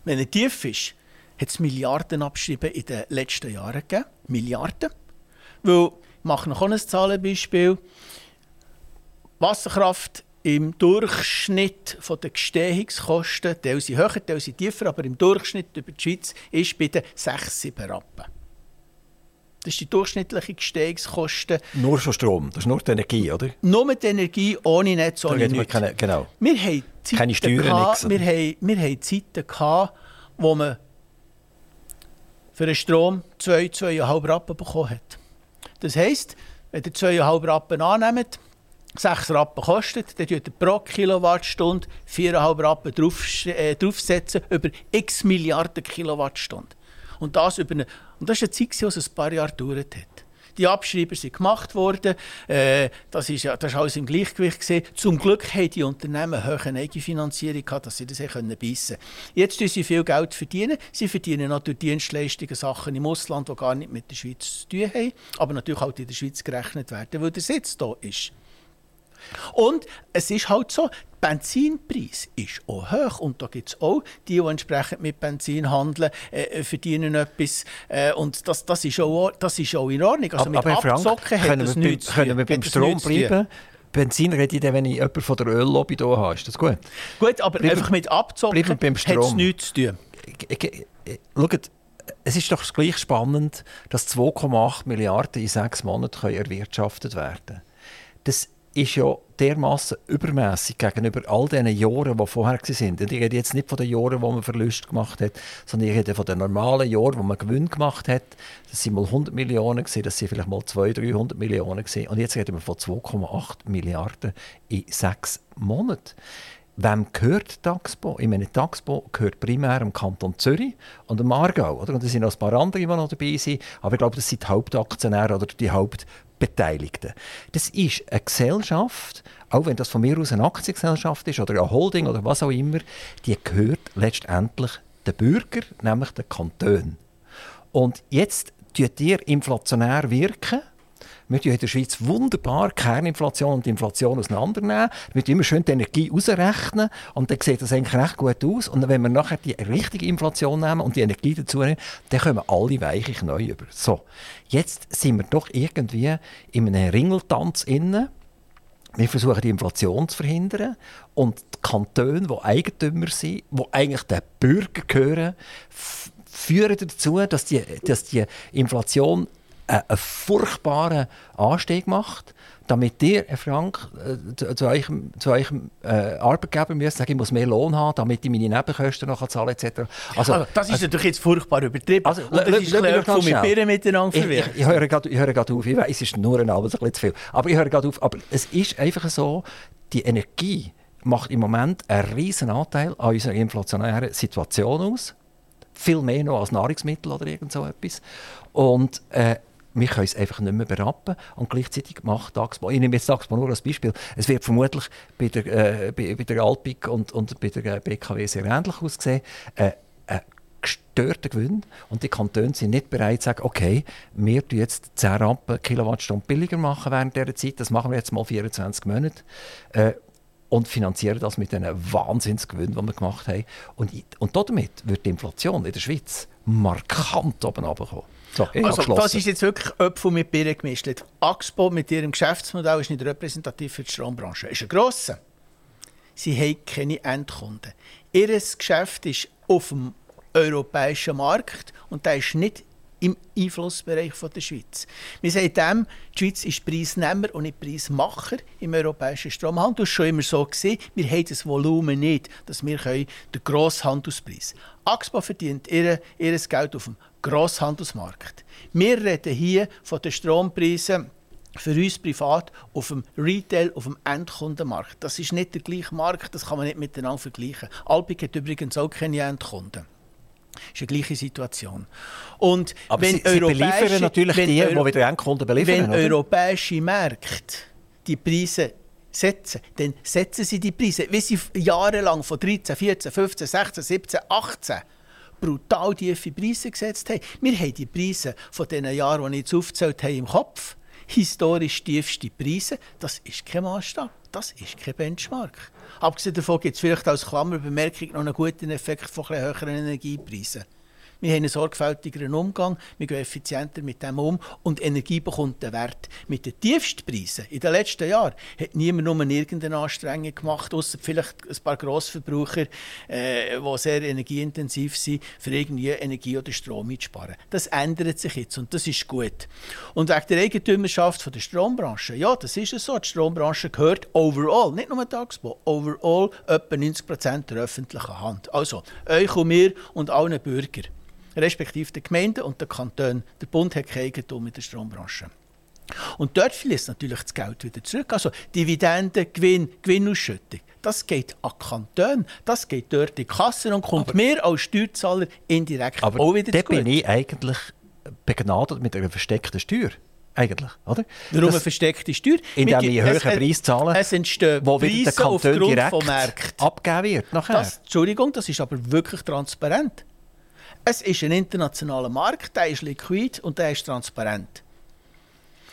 C: Wenn er tief ist, hat es Milliarden abgeschrieben in den letzten Jahren gegeben. Milliarden. Weil, ich mache noch ein Zahlenbeispiel. Wasserkraft im Durchschnitt der Gestehungskosten, teils sind höher, teils sind tiefer, aber im Durchschnitt über die Schweiz ist bei den 6, 7 Rappen. Das ist die durchschnittliche Gestehungskosten.
B: Nur schon Strom, das ist nur die Energie, oder?
C: Nur mit Energie, ohne Netz, ohne nichts.
B: Keine, genau.
C: Wir haben Zeiten
B: keine Steuern,
C: gehabt, wir, haben, wir haben Zeiten gehabt, wo man für den Strom 2, 2,5 Rappen bekommen hat. Das heisst, wenn ihr 2,5 Rappen annehmt, 6 Rappen kostet, dann tut ihr pro Kilowattstunde 4,5 Rappen drauf, äh, draufsetzen über x Milliarden Kilowattstunden. Und das, über eine, und das ist eine Zeit, die es ein paar Jahre gedauert hat. Die Abschreiber sind gemacht worden. Äh, das ist ja alles im Gleichgewicht gesehen. Zum Glück haben die Unternehmen hohe Eigenfinanzierung gehabt, dass sie das können beißen. Jetzt verdienen sie viel Geld verdienen. Sie verdienen natürlich Dienstleistungen, Sachen im Ausland, die gar nicht mit der Schweiz zu tun haben, aber natürlich auch in der Schweiz gerechnet werden, weil der Sitz da ist. Und es ist halt so, Benzinpreis ist auch hoch und da gibt es auch die, die entsprechend mit Benzin handeln, äh, äh verdienen etwas äh, und das, das, ist auch, das ist auch in Ordnung.
B: Also aber, mit aber Frank, können wir, nichts können wir beim Strom bleiben? Benzin rede ich dann, wenn ich jemanden von der Öllobby hier habe. Ist das gut?
C: Gut, aber bleiben, einfach mit Abzocken hat es nichts zu tun.
B: Schaut, es ist doch gleich spannend, dass 2,8 Milliarden in sechs Monaten erwirtschaftet werden können. Das ist ja dermaßen übermäßig gegenüber all den Jahren, die vorher waren. Und ich rede jetzt nicht von den Jahren, wo man Verlust gemacht hat, sondern ich rede von den normalen Jahren, wo man Gewinn gemacht hat. Das sind mal 100 Millionen, das sind vielleicht mal 200, 300 Millionen. Und jetzt reden wir von 2,8 Milliarden in sechs Monaten. Wem gehört Taxpo? Ich meine, Taxpo gehört primär dem Kanton Zürich und dem Aargau. Oder? Und es sind noch ein paar andere, die noch dabei sind. Aber ich glaube, das sind die Hauptaktionäre oder die Haupt Beteiligten. Das ist eine Gesellschaft, auch wenn das von mir aus eine Aktiengesellschaft ist oder eine Holding oder was auch immer, die gehört letztendlich den Bürger, nämlich den Kanton. Und jetzt tut ihr inflationär wirken wir tun in der Schweiz wunderbar Kerninflation und Inflation auseinandernehmen. Wir immer schön die Energie ausrechnen und dann sieht das eigentlich recht gut aus. Und wenn wir nachher die richtige Inflation nehmen und die Energie dazu nehmen, dann kommen alle Weiche neu über. So, jetzt sind wir doch irgendwie in einem Ringeltanz innen. Wir versuchen die Inflation zu verhindern und die Kantone, die Eigentümer sind, die eigentlich den Bürger gehören, führen dazu, dass die, dass die Inflation einen furchtbaren Anstieg macht, damit ihr, Herr Frank, äh, zu, eurem, zu eurem äh, Arbeitgeber müsst sagen, ich muss mehr Lohn haben, damit ich meine Nebenkosten noch zahlen etc.
C: Also, also, das ist also, natürlich jetzt furchtbar übertrieben. Also, Und das ist ein bisschen mit Birnen miteinander
B: verwirrt. Ich, ich, ich höre gerade auf, ich weiß, es ist nur ein Abend, ein bisschen zu viel, aber ich höre gerade auf. Aber es ist einfach so, die Energie macht im Moment einen riesen Anteil an unserer inflationären Situation aus. Viel mehr noch als Nahrungsmittel oder irgend so etwas. Und äh, wir können es einfach nicht mehr berappen. Und gleichzeitig macht Taxpo, ich nehme jetzt Taxpo nur als Beispiel, es wird vermutlich bei der, äh, bei, bei, der Alpic und, und bei der äh, BKW sehr ähnlich aussehen. Äh, äh, gestörten Gewinn und die Kantone sind nicht bereit zu sagen, okay, wir tun jetzt 10 Rampen Kilowattstunden billiger machen während dieser Zeit, das machen wir jetzt mal 24 Monate äh, und finanzieren das mit einem Wahnsinnsgewinn, den wir gemacht haben. Und, und damit wird die Inflation in der Schweiz markant oben runterkommen.
C: So, also, das ist jetzt wirklich Öpfel mit Birnen gemischt. Axpo mit ihrem Geschäftsmodell ist nicht repräsentativ für die Strombranche. Es ist ein grosser. Sie haben keine Endkunden. Ihr Geschäft ist auf dem europäischen Markt und der ist nicht im Einflussbereich von der Schweiz. Wir sagen dem, die Schweiz ist Preisnehmer und nicht Preismacher im europäischen Stromhandel. Das war schon immer so. Gewesen. Wir haben das Volumen nicht, dass wir den Grosshandelspreis Axpo verdient ihr, ihr Geld auf dem Grosshandelsmarkt. Wir reden hier von den Strompreisen für uns privat auf dem Retail, auf dem Endkundenmarkt. Das ist nicht der gleiche Markt, das kann man nicht miteinander vergleichen. Alpic hat übrigens auch keine Endkunden. Das ist eine gleiche Situation. Und
B: Aber wenn Sie, Sie beliefern natürlich die, die wieder Endkunden beliefern.
C: Wenn oder? europäische Märkte die Preise setzen, dann setzen sie die Preise, wie sie jahrelang von 13, 14, 15, 16, 17, 18 brutal tiefe Preise gesetzt haben. Wir haben die Preise von den Jahren, die ich jetzt aufgezählt habe, im Kopf. Historisch tiefste Preise, das ist kein Maßstab, das ist kein Benchmark. Abgesehen davon gibt es vielleicht als Klammerbemerkung noch einen guten Effekt von höheren Energiepreisen. Wir haben einen sorgfältigeren Umgang, wir gehen effizienter mit dem um und Energie bekommt den Wert. Mit den tiefsten Preisen in den letzten Jahren hat niemand nur irgendeine Anstrengung gemacht, außer vielleicht ein paar Grossverbraucher, äh, die sehr energieintensiv sind, für irgendwie Energie oder Strom einzusparen. Das ändert sich jetzt und das ist gut. Und wegen der Eigentümerschaft von der Strombranche, ja, das ist es so. Die Strombranche gehört overall, nicht nur Tagsbau, overall etwa 90 Prozent der öffentlichen Hand. Also euch und mir und allen Bürgern respektive der Gemeinden und der Kanton. Der Bund hat kein Eigentum in der Strombranche. Und dort fließt natürlich das Geld wieder zurück. Also Dividenden, Gewinn, Gewinnausschüttung. Das geht an Kanton, das geht dort in die Kasse und kommt aber, mir als Steuerzahler indirekt
B: aber auch wieder zurück. Aber bin ich eigentlich begnadet mit einer versteckten Steuer. Eigentlich, oder?
C: Warum eine versteckte Steuer?
B: Indem einen höheren Preis zahle,
C: es entstehen wo wieder der Kanton direkt
B: abgeben wird. Nachher.
C: Das, Entschuldigung, das ist aber wirklich transparent. Es ist ein internationaler Markt, der ist liquid und der ist transparent.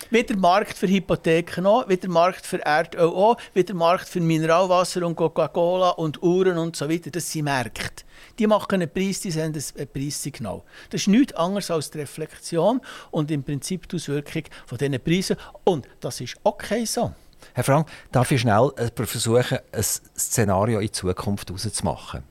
C: Wie der Markt für Hypotheken auch, wie der Markt für Erdöl auch, wie der Markt für Mineralwasser und Coca-Cola und Uhren und so weiter. Das sind Märkte. Die machen einen Preis, die senden ein Preissignal. Das ist nichts anderes als die Reflexion und im Prinzip die Auswirkung von diesen Preisen. Und das ist okay so.
B: Herr Frank, darf ich schnell äh, versuchen, ein Szenario in Zukunft herauszumachen?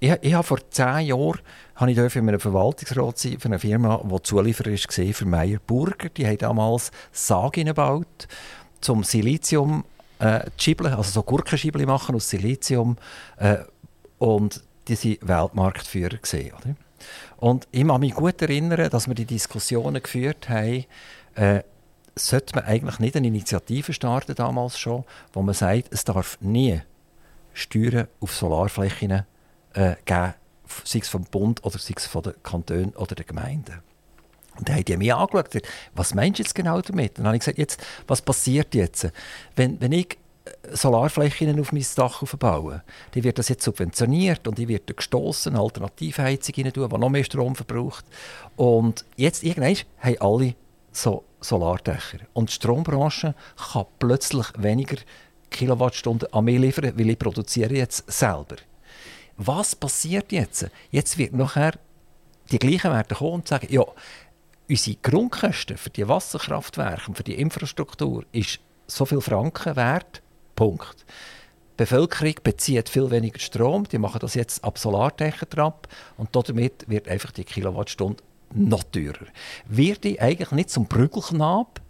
B: Ich, ich habe vor zehn Jahren habe ich in einem Verwaltungsrat sein für eine Firma, die Zulieferer war für Meyer Burger. Die haben damals Sage gebaut, zum Silizium äh, schibeln, also so Gurkenschibel machen aus Silizium. Äh, und die waren Weltmarktführer. Gewesen, oder? Und ich kann mich gut erinnern, dass wir die Diskussionen geführt haben, äh, sollte man eigentlich nicht eine Initiative starten, damals schon, wo man sagt, es darf nie Steuern auf Solarflächen äh, geben, sei es vom Bund oder sei es von den Kantonen oder den Gemeinden. Und dann haben die mich angeschaut was meinst du jetzt genau damit? Dann habe ich gesagt, jetzt, was passiert jetzt? Wenn, wenn ich äh, Solarflächen auf mein Dach aufbaue, dann wird das jetzt subventioniert und ich werde gestoßen, Alternativheizung rein tun, die noch mehr Strom verbraucht. Und jetzt irgendwann haben alle so Solardächer. Und die Strombranche kann plötzlich weniger Kilowattstunden an mich liefern, weil ich produziere jetzt selber. Was passiert jetzt? Jetzt wird nachher die gleichen Werte kommen und sagen, ja, unsere Grundkosten für die Wasserkraftwerke und für die Infrastruktur ist so viel Franken wert. Punkt. Die Bevölkerung bezieht viel weniger Strom, die machen das jetzt ab Solardächern ab und damit wird einfach die Kilowattstunde noch teurer. Wird ich eigentlich nicht zum Brügelknab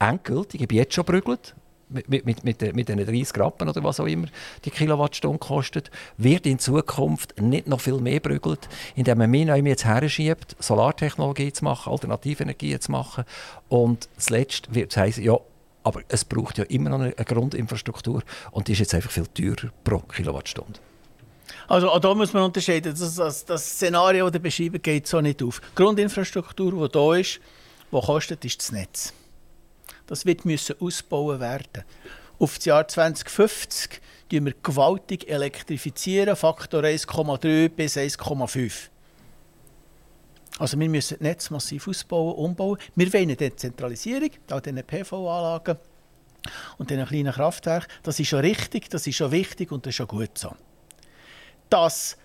B: endgültig, ich bin jetzt schon brügelt, mit, mit, mit, mit, den 30 Rappen oder was auch immer die Kilowattstunde kostet, wird in Zukunft nicht noch viel mehr brügelt, indem man mich jetzt herschiebt, Solartechnologie zu machen, Alternativenergie zu machen und zuletzt wird es heißen, ja, aber es braucht ja immer noch eine Grundinfrastruktur und die ist jetzt einfach viel teurer pro Kilowattstunde.
C: Also auch da muss man unterscheiden. Das, das, das Szenario, das beschrieben, geht so nicht auf. Die Grundinfrastruktur, die da ist, die kostet, ist das Netz. Das wird müssen ausbauen werden. Auf das Jahr 2050 tun wir gewaltig elektrifizieren, Faktor 1,3 bis 1,5. Also wir müssen das Netz massiv ausbauen, umbauen. Wir wollen eine Dezentralisierung, auch diese PV-Anlagen und diesen kleinen Kraftwerken. Das ist schon richtig, das ist schon wichtig und das ist schon gut so dass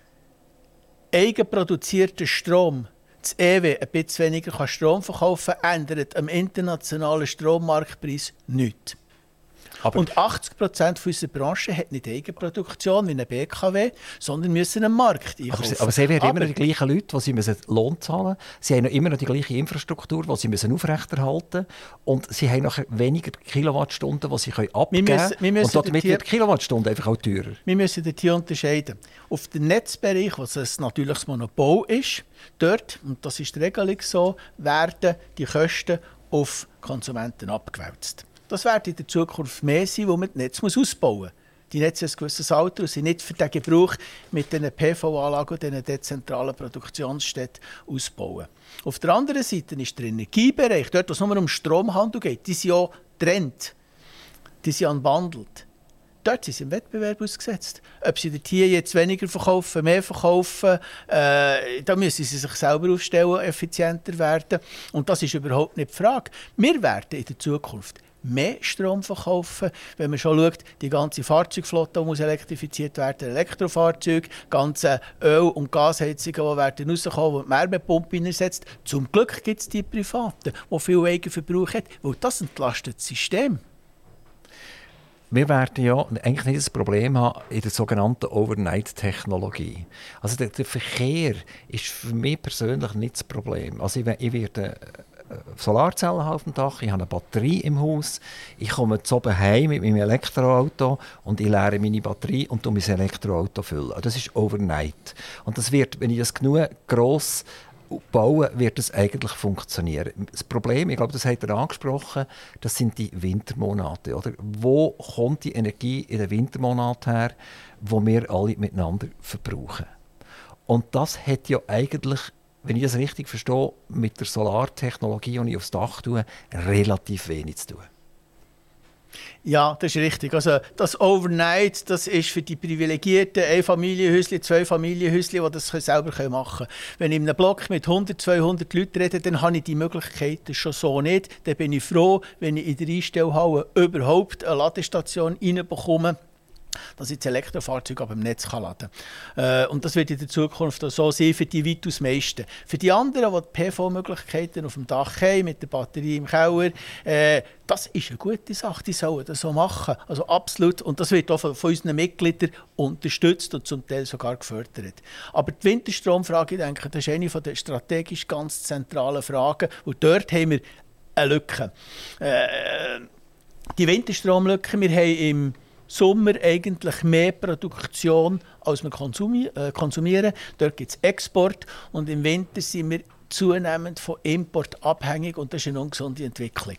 C: eigenproduzierter Strom das EW ein bisschen weniger Strom verkaufen kann, ändert am internationalen Strommarktpreis nichts. Aber und 80 Prozent unserer Branche hat nicht Eigenproduktion wie eine BKW, sondern müssen einen Markt einkaufen.
B: Aber, aber sie werden immer noch die gleichen Leute, die sie müssen Lohn zahlen müssen. Sie haben immer noch die gleiche Infrastruktur, die sie müssen aufrechterhalten müssen. Und sie haben nachher weniger Kilowattstunden, die sie abgeben können. Wir müssen, wir müssen und damit wird die Kilowattstunde einfach auch teurer.
C: Wir müssen hier unterscheiden. Auf dem Netzbereich, was ein natürliches Monopol ist, dort, und das ist die Regelung so, werden die Kosten auf Konsumenten abgewälzt. Das wird in der Zukunft mehr sein, wo man das Netz muss ausbauen muss. Die Netze haben ein gewisses Alter und sind nicht für den Gebrauch mit diesen PV-Anlagen und diesen dezentralen Produktionsstätten ausbauen. Auf der anderen Seite ist der Energiebereich, dort wo es nur um Stromhandel geht, die sind ja getrennt. Die sind unbundelt. Dort sind sie im Wettbewerb ausgesetzt. Ob sie dort hier jetzt weniger verkaufen, mehr verkaufen, äh, da müssen sie sich selber aufstellen, effizienter werden. Und das ist überhaupt nicht die Frage. Wir werden in der Zukunft mehr Strom verkaufen. Wenn man schon schaut, die ganze Fahrzeugflotte muss elektrifiziert werden, Elektrofahrzeuge, ganze Öl- und Gasheizungen, die werden rauskommen, die die Wärmepumpe einsetzt. Zum Glück gibt es die Privaten, die viel Eigenverbrauch haben, weil das entlastet das System.
B: Wir werden ja eigentlich nicht das Problem haben in der sogenannten Overnight-Technologie. Also der, der, Verkehr ist für mich persönlich nicht das Problem. Also ich, ich werde Solarzellen auf dem Dach, ich habe eine Batterie im Haus, ich komme zu oben heim mit meinem Elektroauto und ich leere meine Batterie und mein Elektroauto füllen. Das ist overnight. Und das wird, wenn ich das genug gross baue, wird das eigentlich funktionieren. Das Problem, ich glaube, das hat er angesprochen, das sind die Wintermonate. Oder? Wo kommt die Energie in den Wintermonaten her, wo wir alle miteinander verbrauchen? Und das hat ja eigentlich wenn ich das richtig verstehe, mit der Solartechnologie, die ich aufs Dach tue, relativ wenig zu tun.
C: Ja, das ist richtig. Also das Overnight, das ist für die privilegierten Einfamilienhäusli, Zweifamilienhäusli, die das selber machen können. Wenn ich in einem Block mit 100, 200 Leuten rede, dann habe ich die Möglichkeiten schon so nicht. Dann bin ich froh, wenn ich in der Einstellhalle überhaupt eine Ladestation reinbekomme dass ich das Elektrofahrzeug ab dem Netz kann laden kann. Äh, und das wird in der Zukunft so sein für die weitaus meisten. Für die anderen, die die PV-Möglichkeiten auf dem Dach haben, mit der Batterie im Keller, äh, das ist eine gute Sache, die sollen das so machen. Also absolut. Und das wird auch von, von unseren Mitgliedern unterstützt und zum Teil sogar gefördert. Aber die Winterstromfrage, ich denke, das ist eine der strategisch ganz zentralen Fragen. Und dort haben wir eine Lücke. Äh, die Winterstromlücke, wir haben im Sommer eigentlich mehr Produktion, als wir äh, konsumieren. Dort gibt es Export und im Winter sind wir zunehmend von Import abhängig und das ist eine ungesunde Entwicklung.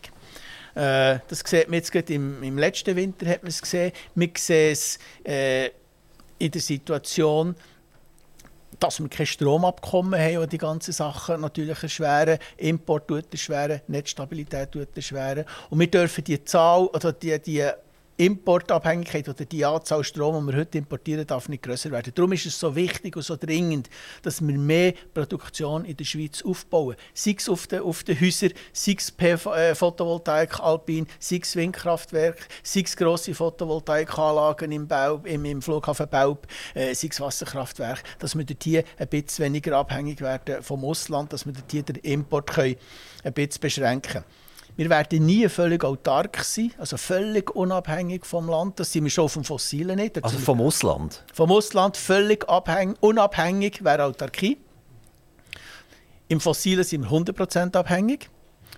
C: Äh, das sieht man jetzt gerade im, im, letzten Winter hat man es gesehen. Wir sehen es äh, in der Situation, dass wir kein Stromabkommen haben, das die ganzen Sachen natürlich erschweren. Import tut erschweren, Netzstabilität tut erschweren. Und wir dürfen die Zahl, oder die, die Importabhängigkeit oder die Anzahl Strom, die wir heute importieren, darf nicht größer werden. Darum ist es so wichtig und so dringend, dass wir mehr Produktion in der Schweiz aufbauen. Sei es auf den, auf den Häusern, sei es äh, Photovoltaik Alpin, sei es Windkraftwerk, sei es grosse Photovoltaikanlagen im, Bau, im, im Flughafen Baub, äh, sei es Wasserkraftwerk, dass wir dort hier ein bisschen weniger abhängig werden vom Ausland, dass wir dort hier den Import können ein bisschen beschränken können. Wir werden nie völlig autark sein, also völlig unabhängig vom Land. Das sind wir schon vom Fossilen nicht.
B: Also vom Ausland?
C: Vom Ausland völlig abhängig, unabhängig wäre Autarkie. Im Fossilen sind wir 100% abhängig.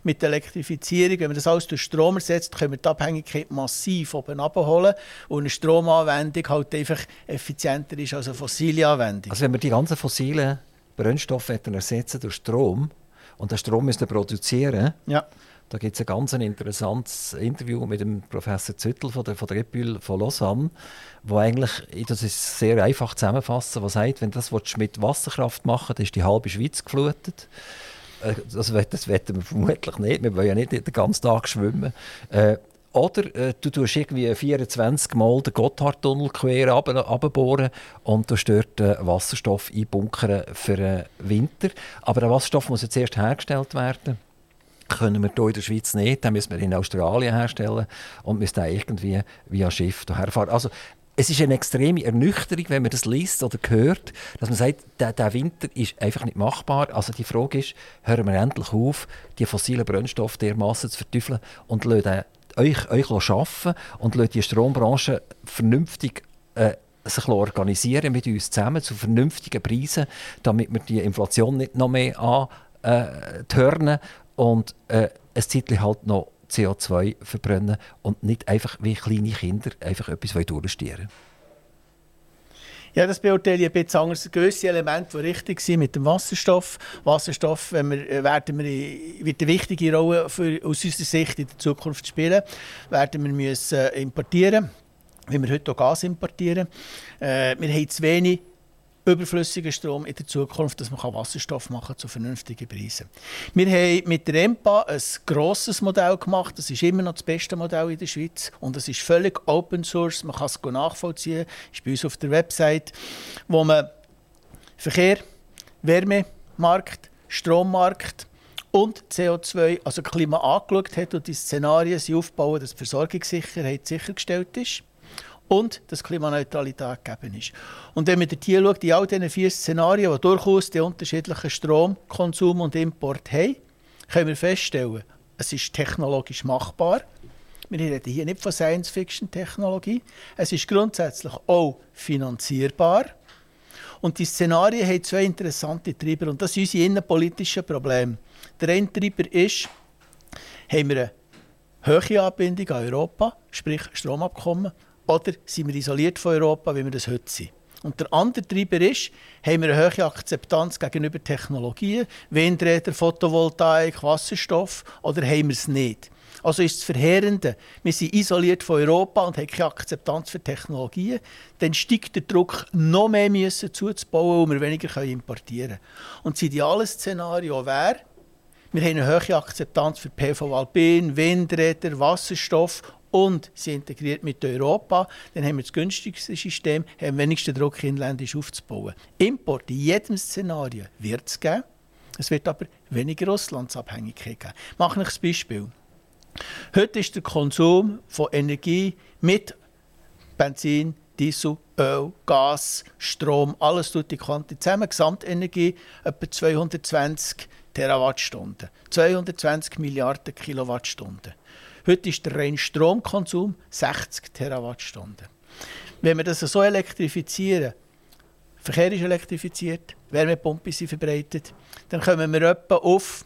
C: Mit der Elektrifizierung, wenn man das alles durch Strom ersetzt, können wir die Abhängigkeit massiv oben abholen und eine Stromanwendung halt einfach effizienter ist als eine fossile Anwendung.
B: Also wenn wir die ganzen fossilen Brennstoffe ersetzen durch Strom und den Strom müssen produzieren,
C: ja
B: da gibt es ein ganz interessantes Interview mit dem Professor Züttel von der, von der EPUL von Lausanne, wo eigentlich, das ist sehr einfach zusammenfassen, was sagt, wenn das mit Wasserkraft machen dann ist die halbe Schweiz geflutet. Äh, das, wetten wir vermutlich nicht, wir wollen ja nicht den ganzen Tag schwimmen. Äh, oder äh, du tust irgendwie 24 Mal den Gotthardtunnel quer abbohren und du dort äh, Wasserstoff einbunkern für den Winter. Aber der Wasserstoff muss jetzt erst hergestellt werden können wir hier in der Schweiz nicht. Dann müssen wir in Australien herstellen und müssen dann irgendwie via Schiff hierher fahren. Also, es ist eine extreme Ernüchterung, wenn man das liest oder hört, dass man sagt, der, der, Winter ist einfach nicht machbar. Also die Frage ist, hören wir endlich auf, die fossilen Brennstoffe dermaßen zu verteufeln und lassen euch, euch arbeiten und lassen die Strombranche vernünftig äh, sich organisieren mit uns zusammen zu vernünftigen Preisen, damit wir die Inflation nicht noch mehr an äh, und äh, ein Zeitchen halt noch CO2 verbrennen und nicht einfach wie kleine Kinder einfach etwas durchstieren
C: ja, das beurteile ich ein bisschen anders. Gewisse Elemente, die richtig sind mit dem Wasserstoff. Wasserstoff wenn wir, äh, werden wir, wird eine wichtige Rolle für, aus unserer Sicht in der Zukunft spielen. Werden wir müssen äh, importieren, wie wir heute auch Gas importieren. Äh, wir haben zu wenig überflüssigen Strom in der Zukunft, dass man Wasserstoff machen kann zu vernünftigen Preisen. Wir haben mit der EMPA ein grosses Modell gemacht. Das ist immer noch das beste Modell in der Schweiz und es ist völlig Open Source. Man kann es nachvollziehen. Ist bei uns auf der Website, wo man Verkehr, Wärmemarkt, Strommarkt und CO2, also Klima angeschaut hat und die Szenarien sind aufbauen, dass die Versorgungssicherheit sichergestellt ist und dass Klimaneutralität gegeben ist. Und wenn man hier schaut, in all diesen vier Szenarien, die durchaus den unterschiedlichen Stromkonsum und Import haben, können wir feststellen, es ist technologisch machbar. Wir reden hier nicht von Science-Fiction-Technologie. Es ist grundsätzlich auch finanzierbar. Und die Szenarien haben zwei interessante Treiber. Und das sind unsere innenpolitischen Probleme. Der eine Treiber ist, haben wir eine hohe Anbindung an Europa, sprich Stromabkommen, oder sind wir isoliert von Europa, wie wir das heute sind? Und der andere Treiber ist, haben wir eine hohe Akzeptanz gegenüber Technologien, Windräder, Photovoltaik, Wasserstoff, oder haben wir es nicht? Also ist das Verheerende, wir sind isoliert von Europa und haben keine Akzeptanz für Technologien, dann steigt der Druck, noch mehr müssen zuzubauen, um wir weniger importieren können. Und das ideale Szenario wäre, wir haben eine hohe Akzeptanz für PV Alpin, Windräder, Wasserstoff und sie integriert mit Europa, dann haben wir das günstigste System, haben am wenigsten Druck, inländisch aufzubauen. Import in jedem Szenario wird es geben. Es wird aber weniger Russlandsabhängigkeit geben. Ich mache ein Beispiel. Heute ist der Konsum von Energie mit Benzin, Diesel, Öl, Gas, Strom, alles tut die Quantität zusammen, Gesamtenergie etwa 220 Terawattstunden, 220 Milliarden Kilowattstunden. Heute ist der reine Stromkonsum 60 Terawattstunden. Wenn wir das so elektrifizieren, Verkehr ist elektrifiziert, Wärmepumpen sind verbreitet, dann kommen wir etwa auf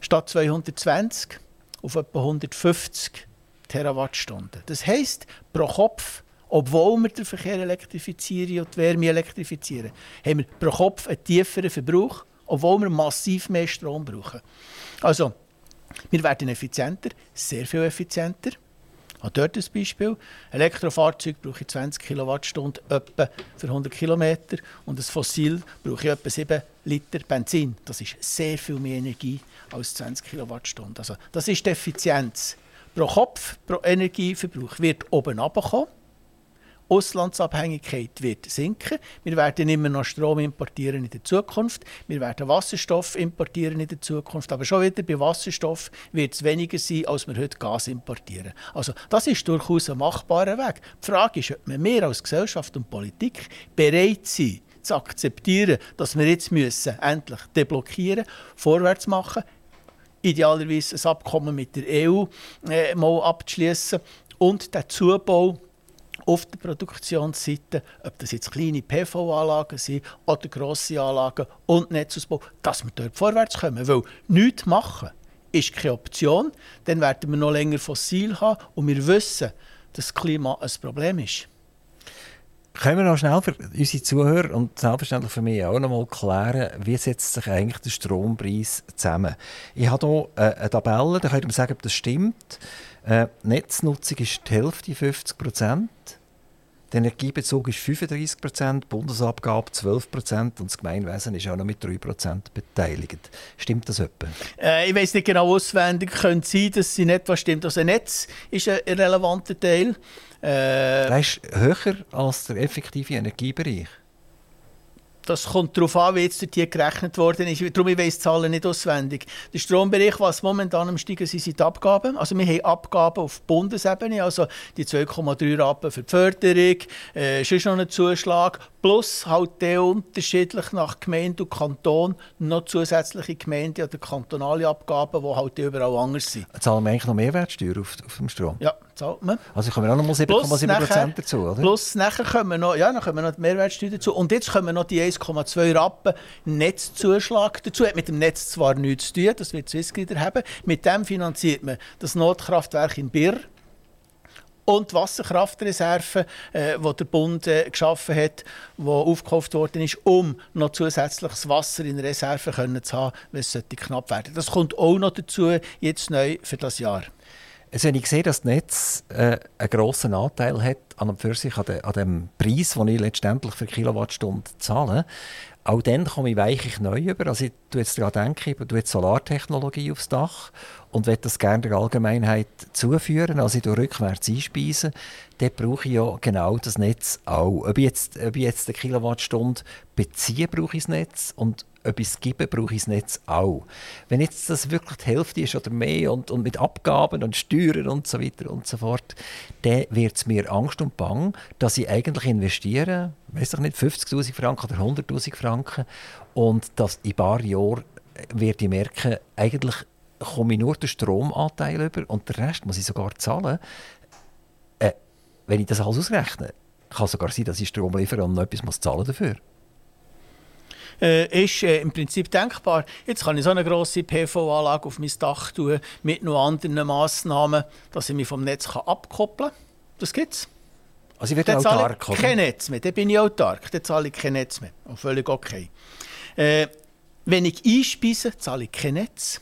C: statt 220 auf etwa 150 Terawattstunden. Das heisst, pro Kopf, obwohl wir den Verkehr elektrifizieren und die Wärme elektrifizieren, haben wir pro Kopf einen tieferen Verbrauch, obwohl wir massiv mehr Strom brauchen. Also, wir werden effizienter, sehr viel effizienter. Auch dort ein Beispiel. Elektrofahrzeug brauche ich 20 Kilowattstunden etwa für 100 Kilometer und ein Fossil brauche ich etwa 7 Liter Benzin. Das ist sehr viel mehr Energie als 20 Kilowattstunden. Also, das ist die Effizienz. Pro Kopf, pro Energieverbrauch wird oben runterkommen. Auslandsabhängigkeit wird sinken. Wir werden immer noch Strom importieren in der Zukunft. Wir werden Wasserstoff importieren in der Zukunft. Aber schon wieder bei Wasserstoff wird es weniger sein, als wir heute Gas importieren. Also das ist durchaus ein machbarer Weg. Die Frage ist, ob wir als Gesellschaft und Politik bereit sind, zu akzeptieren, dass wir jetzt müssen endlich deblockieren, vorwärts machen, idealerweise ein Abkommen mit der EU äh, mal abzuschließen und den Zubau auf der Produktionsseite, ob das jetzt kleine PV-Anlagen sind oder grosse Anlagen und Netzausbau, dass wir dort vorwärts kommen. Weil nichts machen ist keine Option. Dann werden wir noch länger fossil haben und wir wissen, dass das Klima ein Problem ist.
B: Können wir noch schnell für unsere Zuhörer und selbstverständlich für mich auch noch mal klären, wie setzt sich eigentlich der Strompreis zusammen? Ich habe hier äh, eine Tabelle, da könnt ihr mir sagen, ob das stimmt. Äh, Netznutzung ist die Hälfte, 50 Prozent. Der Energiebezug ist 35 Prozent, Bundesabgabe 12 Prozent und das Gemeinwesen ist auch noch mit 3 Prozent beteiligt. Stimmt das etwa?
C: Äh, ich weiß nicht genau auswendig. Könnte sein, dass sie nicht was stimmt. Also Netz ist ein relevanter Teil.
B: Äh, der ist höher als der effektive Energiebereich.
C: Das kommt darauf an, wie jetzt hier gerechnet worden ist. Darum ich weiss die Zahlen nicht auswendig. Der Strombereich, was momentan am Steigen sind, sind die Abgaben. Also wir haben Abgaben auf Bundesebene, also die 2,3 Rappen für die Förderung, äh, ist noch ein Zuschlag, plus halt der unterschiedlich nach Gemeinde und Kanton noch zusätzliche Gemeinde- oder kantonale Abgaben, die halt überall anders sind.
B: Zahlen wir eigentlich noch Mehrwertsteuer auf, auf dem Strom?
C: Ja, zahlt man.
B: Also kommen auch noch mal 7,7% dazu, oder?
C: Plus nachher kommen noch, ja, dann kommen noch die Mehrwertsteuer dazu. Und jetzt kommen noch die 1,2 Rappen Netzzuschlag dazu. Hat mit dem Netz zwar nichts zu tun, das wird Swissgrid haben. Mit dem finanziert man das Notkraftwerk in Birr und die Wasserkraftreserve, äh, die der Bund äh, geschaffen hat, die aufgekauft worden ist, um noch zusätzliches Wasser in Reserve können zu haben, wenn es knapp werden Das kommt auch noch dazu, jetzt neu für das Jahr.
B: Also wenn ich sehe, dass das Netz äh, einen grossen Anteil hat an, für sich an, de, an dem Preis, den ich letztendlich für Kilowattstunde zahle, auch dann komme ich weichlich neu über. Also ich tue jetzt daran denken, ich jetzt Solartechnologie aufs Dach und will das gerne der Allgemeinheit zuführen, also ich rückwärts einspeisen, dann brauche ich ja genau das Netz auch. Ob ich jetzt, ob ich jetzt eine Kilowattstunde beziehe, brauche ich das Netz und etwas geben, brauche ich das Netz auch. Wenn jetzt das wirklich die Hälfte ist oder mehr und, und mit Abgaben und Steuern und so weiter und so fort, dann wird es mir Angst und Bang, dass ich eigentlich investiere, weiß ich nicht, 50'000 Franken oder 100'000 Franken und dass in ein paar Jahren werde ich merken, eigentlich komme ich nur den Stromanteil über und den Rest muss ich sogar zahlen. Äh, wenn ich das alles ausrechne, kann es sogar sein, dass ich Strom liefere und noch etwas zahlen dafür
C: äh, ist äh, im Prinzip denkbar. Jetzt kann ich so eine grosse PV-Anlage auf mein Dach tun, mit noch anderen Massnahmen, dass ich mich vom Netz kann abkoppeln kann. Das gibt es.
B: Also ich werde autark,
C: zahle ich kein Netz mehr. Dann bin ich autark. Dann zahle ich kein Netz mehr. Und völlig okay. Äh, wenn ich einspeise, zahle ich kein Netz.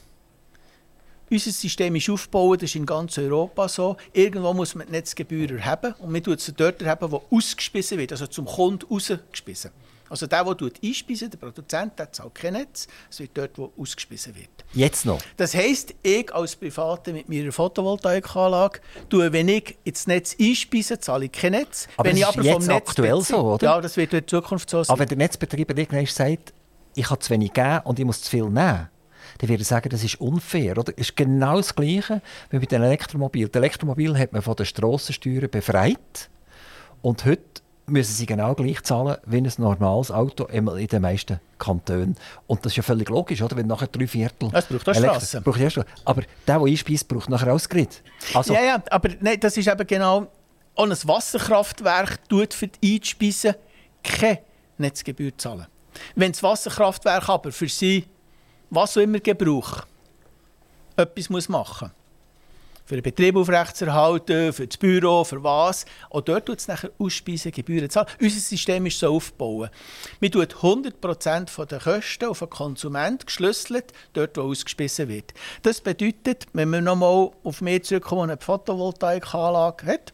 C: Unser System ist aufgebaut, das ist in ganz Europa so. Irgendwo muss man die Netzgebühren haben und man tut sie dort haben, wo ausgespissen wird, also zum Kunden rausgespissen. Also der, der einspeisen, der Produzent, der zahlt kein Netz. Es wird dort, wo ausgespiesen wird.
B: Jetzt noch?
C: Das heisst, ich als Private mit meiner Photovoltaikanlage, tue, wenn ich ins Netz einspeise, zahle ich kein Netz.
B: Aber
C: wenn
B: das
C: ich
B: ist
C: aber
B: jetzt
C: vom Netz
B: aktuell so, oder?
C: Ja, das wird in Zukunft so sein.
B: Aber wenn der Netzbetreiber irgendwann sagt, ich habe zu wenig gegeben und ich muss zu viel nehmen, dann würde ich sagen, das ist unfair. Oder? Es ist genau das Gleiche wie mit den Elektromobilen. Die Elektromobil hat man von den Strassensteuern befreit und heute müssen sie genau gleich zahlen wie ein normales Auto in den meisten Kantonen. Und das ist ja völlig logisch, oder? wenn nachher drei Viertel...
C: Es braucht auch Strassen.
B: braucht ja Strassen. Aber der, der einspeist, braucht nachher auch das Grid. Also,
C: ja, ja, aber nein, das ist eben genau, auch ein Wasserkraftwerk tut für die Einspeisen keine Netzgebühr zahlen. Wenn das Wasserkraftwerk aber für sie, was auch immer Gebrauch, etwas muss machen für den Betrieb aufrechtzuerhalten, für das Büro, für was. Auch dort tut es nachher Ausspeisegebühren zahlen. Unser System ist so aufgebaut. Man tut 100% der Kosten auf den Konsument geschlüsselt, dort wo ausgespissen wird. Das bedeutet, wenn wir nochmal auf mich zurückkommen, eine Photovoltaikanlage hat,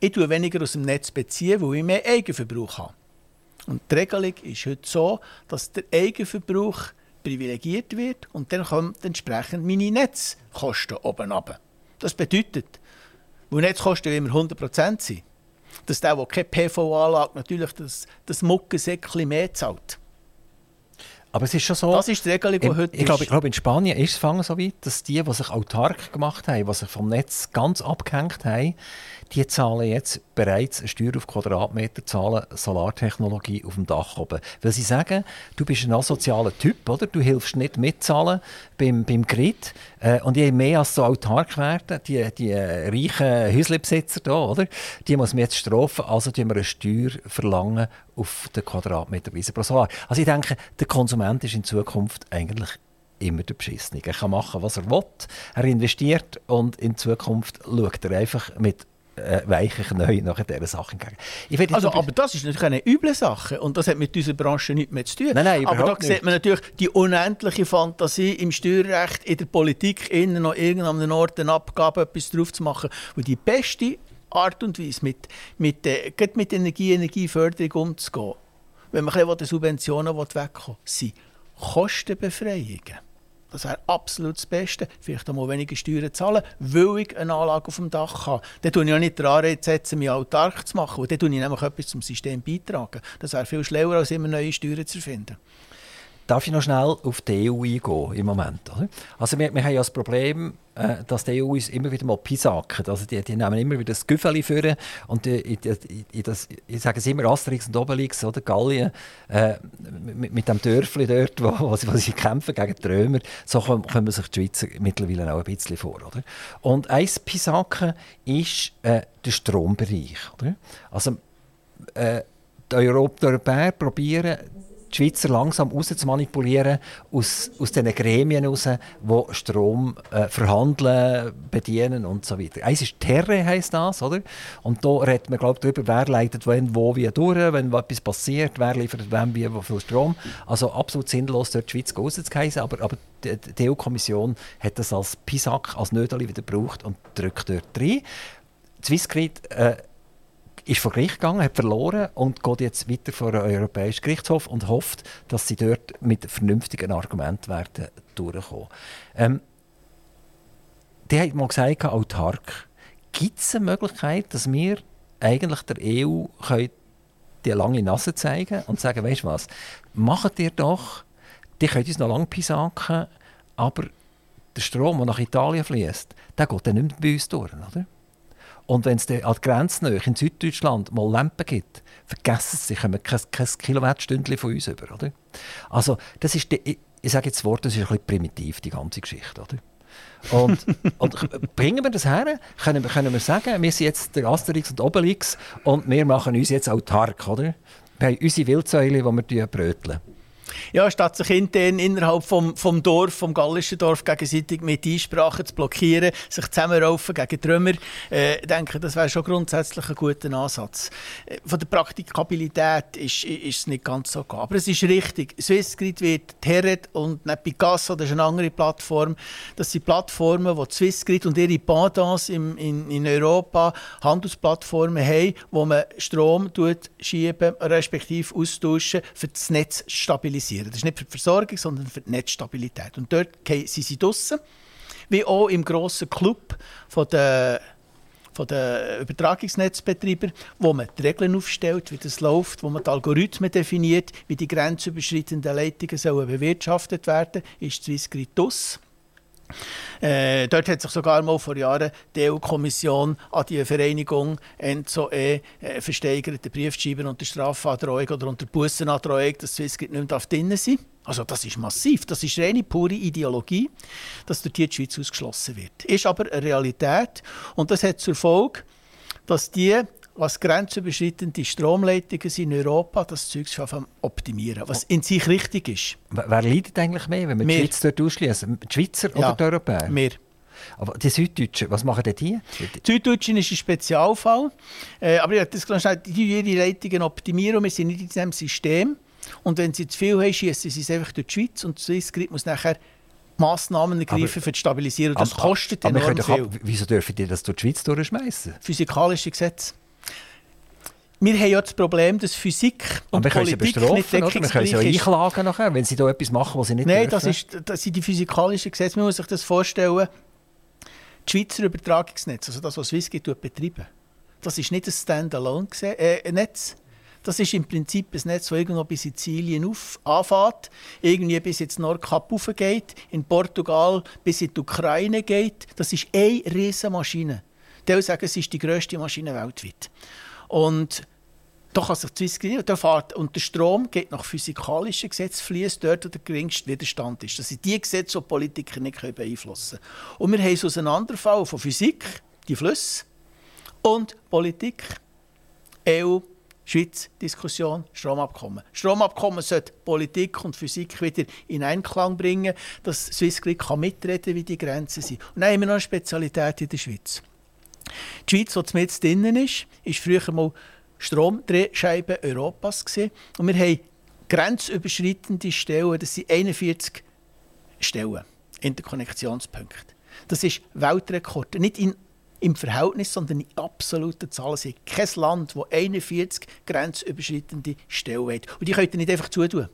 C: ich tue weniger aus dem Netz beziehen, weil ich mehr Eigenverbrauch habe. Und die Regelung ist heute so, dass der Eigenverbrauch privilegiert wird und dann kommen entsprechend meine Netzkosten oben runter. Das bedeutet, weil Netzkosten immer 100% sind, dass der, der keine PV-Anlage natürlich das, das Muckensäckchen mehr zahlt.
B: Aber es ist schon so...
C: Das ist die Regelung, die heute
B: ich glaube, ich glaube, in Spanien ist es fangen so weit, dass die, die sich autark gemacht haben, die sich vom Netz ganz abgehängt haben, die zahlen jetzt bereits eine Steuer auf Quadratmeter, zahlen Solartechnologie auf dem Dach oben. Weil sie sagen, du bist ein asozialer Typ, oder? Du hilfst nicht mitzahlen beim, beim Grid. Äh, und je mehr als so autark werden, die, die äh, reichen Häuslebesitzer da, oder? Die muss man jetzt strafen, also tun wir eine Steuer verlangen auf den Quadratmeterweise pro Solar. Also ich denke, der Konsument ist in Zukunft eigentlich immer der Beschissene. Er kann machen, was er will. Er investiert und in Zukunft schaut er einfach mit äh, weichen Knien nach dieser Sache entgegen.
C: Also, aber das ist natürlich eine üble Sache und das hat mit unserer Branche nichts mehr zu tun.
B: Nein, nein,
C: aber da
B: überhaupt
C: sieht
B: nicht.
C: man natürlich die unendliche Fantasie im Steuerrecht, in der Politik, innen noch irgendeinem Ort eine Abgabe, etwas drauf zu machen. Und die beste Art und Weise, mit, mit, äh, mit Energie, Energieförderung umzugehen, wenn man ein bisschen Subventionen wegkommen will, sind Kostenbefreiungen. Das wäre absolut das Beste. Vielleicht auch mal weniger Steuern zahlen, weil ich eine Anlage auf dem Dach habe. Dann tue ich auch nicht den Anreiz setzen, mich autark zu machen. Dann tue ich nämlich etwas zum System beitragen. Das wäre viel schlauer, als immer neue Steuern zu erfinden.
B: Darf ich noch schnell auf die EU eingehen im Moment? Also wir, wir haben ja das Problem, äh, dass die EU uns immer wieder mal pisacken. Also die, die nehmen immer wieder das Güffeli führen und die, in, in das, ich sage es immer Asterix und Obelix oder Gallien äh, mit, mit dem Dörfli dort, wo, wo, sie, wo sie kämpfen gegen die Römer, so kommen, kommen sich die Schweizer mittlerweile auch ein bisschen vor. Oder? Und ein Pisacken ist äh, der Strombereich. Oder? Also äh, die, Europ die Europäer probieren, die Schweizer langsam raus zu manipulieren aus, aus diesen Gremien raus, die Strom äh, verhandeln, bedienen und so weiter. Eins ist Terre, heisst das, oder? Und da redet man, glaube ich, darüber, wer leitet wenn, wo, wie durch, wenn etwas passiert, wer liefert wem, wie, wo viel Strom. Also absolut sinnlos, dort die Schweiz rauszuheißen, aber, aber die, die EU-Kommission hat das als Pisack, als Nödeli wieder gebraucht und drückt dort rein. Swissgrid äh, ist vor Gericht gegangen, hat verloren und geht jetzt weiter vor den Europäischen Gerichtshof und hofft, dass sie dort mit vernünftigen Argumenten werden durchkommen. Ähm, die hat mal gesagt, autark. Gibt es eine Möglichkeit, dass wir eigentlich der EU die lange Nase zeigen und sagen, weißt du was, macht ihr doch, die könnt uns noch lange pisaken, aber der Strom, der nach Italien fließt, der geht dann nicht mehr bei uns durch, oder? Und wenn es an der Grenze in Süddeutschland mal Lampen gibt, vergessen sie, kommen kein, kein Kilowattstündchen von uns über. Oder? Also, das ist, die, ich, ich sage jetzt das Wort, das ist ein bisschen primitiv, die ganze Geschichte. Oder? Und, [laughs] und bringen wir das her? Können wir, können wir sagen, wir sind jetzt der Asterix und Obelix und wir machen uns jetzt autark, oder? Wir haben unsere Wildsäule, die wir bröteln.
C: Ja, statt sich intern innerhalb vom, vom Dorf, vom gallischen Dorf gegenseitig mit Einsprachen zu blockieren, sich zusammenraufen gegen Trümmer, äh, denke das wäre schon grundsätzlich ein guter Ansatz. Äh, von der Praktikabilität ist, es nicht ganz so klar. Aber es ist richtig, Swissgrid wird Terret und nicht Picasso, das ist eine andere Plattform, das sind Plattformen, die Swissgrid und ihre Pendants in, in, in Europa, Handelsplattformen haben, wo man Strom schieben, respektive austauschen, für das Netz stabilisieren. Das ist nicht für die Versorgung, sondern für die Netzstabilität. Und dort sind sie draussen, wie auch im grossen Club von der von den Übertragungsnetzbetreibern, wo man die Regeln aufstellt, wie das läuft, wo man die Algorithmen definiert, wie die grenzüberschreitenden Leitungen sollen bewirtschaftet werden, ist Swissgrid DUS. Äh, dort hat sich sogar mal vor Jahren die EU-Kommission an die Vereinigung ENZO-E äh, versteigerte Briefschreiben unter Strafandrohung oder unter Bussenandrohung, dass Swissgrid nicht mehr drin sein Also das ist massiv, das ist reine pure Ideologie, dass durch die Schweiz ausgeschlossen wird. Ist aber eine Realität. Und das hat zur Folge, dass die was grenzüberschreitende Stromleitungen in Europa, das Zeug zu optimieren, was in sich richtig ist.
B: Wer leidet eigentlich mehr, wenn wir die Schweiz dort ausschließen? Die Schweizer oder
C: ja,
B: die Europäer?
C: Wir.
B: Aber die Süddeutschen, was machen denn die?
C: Die Süddeutschen ist ein Spezialfall. Äh, aber ich das schnell, die ihre Leitungen optimieren. Wir sind nicht in diesem System. Und wenn sie zu viel haben, schießen sie es einfach durch die Schweiz. Und Swissgrid muss nachher Massnahmen ergreifen für die Stabilisierung. Das aber, kostet aber enorm viel. Ab,
B: wieso dürfen die das durch die Schweiz durchschmeißen?
C: Physikalische Gesetze. Wir haben ja das Problem, dass Physik und
B: Aber
C: Politik nicht
B: deckungsgleich Wir können sie ja einklagen nachher, wenn sie da etwas machen, was sie nicht
C: Nein,
B: dürfen.
C: das, ist, das sind die physikalischen Gesetze. Man muss sich das vorstellen. Das Schweizer Übertragungsnetz, also das, was Swissgate betreiben, das ist nicht ein Standalone-Netz. Äh, das ist im Prinzip ein Netz, das irgendwo bis Sizilien auf, anfängt, irgendwie bis ins Nordkap geht, in Portugal bis in die Ukraine geht. Das ist eine riesige Maschine. Die sagen, es ist die grösste Maschine weltweit. Und da kann sich die Swissgrid der fährt und der Strom geht nach physikalischen Gesetzen, fließt dort, wo der geringste Widerstand ist. Das sind die Gesetze, die Politiker nicht beeinflussen können. Und wir haben einen Auseinanderfall von Physik, die Flüsse, und Politik, EU, Schweiz, Diskussion, Stromabkommen. Stromabkommen sollte Politik und Physik wieder in Einklang bringen, dass Swissgrid mitreden kann, wie die Grenzen sind. Und dann haben wir noch eine Spezialität in der Schweiz. Die Schweiz, die mit drinnen ist, war früher mal Stromdrehscheibe Europas. Gewesen. Und wir haben grenzüberschreitende Stellen, das sind 41 Stellen, Interkonnektionspunkte. Das ist Weltrekord. Nicht in, im Verhältnis, sondern in absoluten Zahlen. Es gibt kein Land, das 41 grenzüberschreitende Stellen hat. Und die könnt ihr nicht einfach zutun.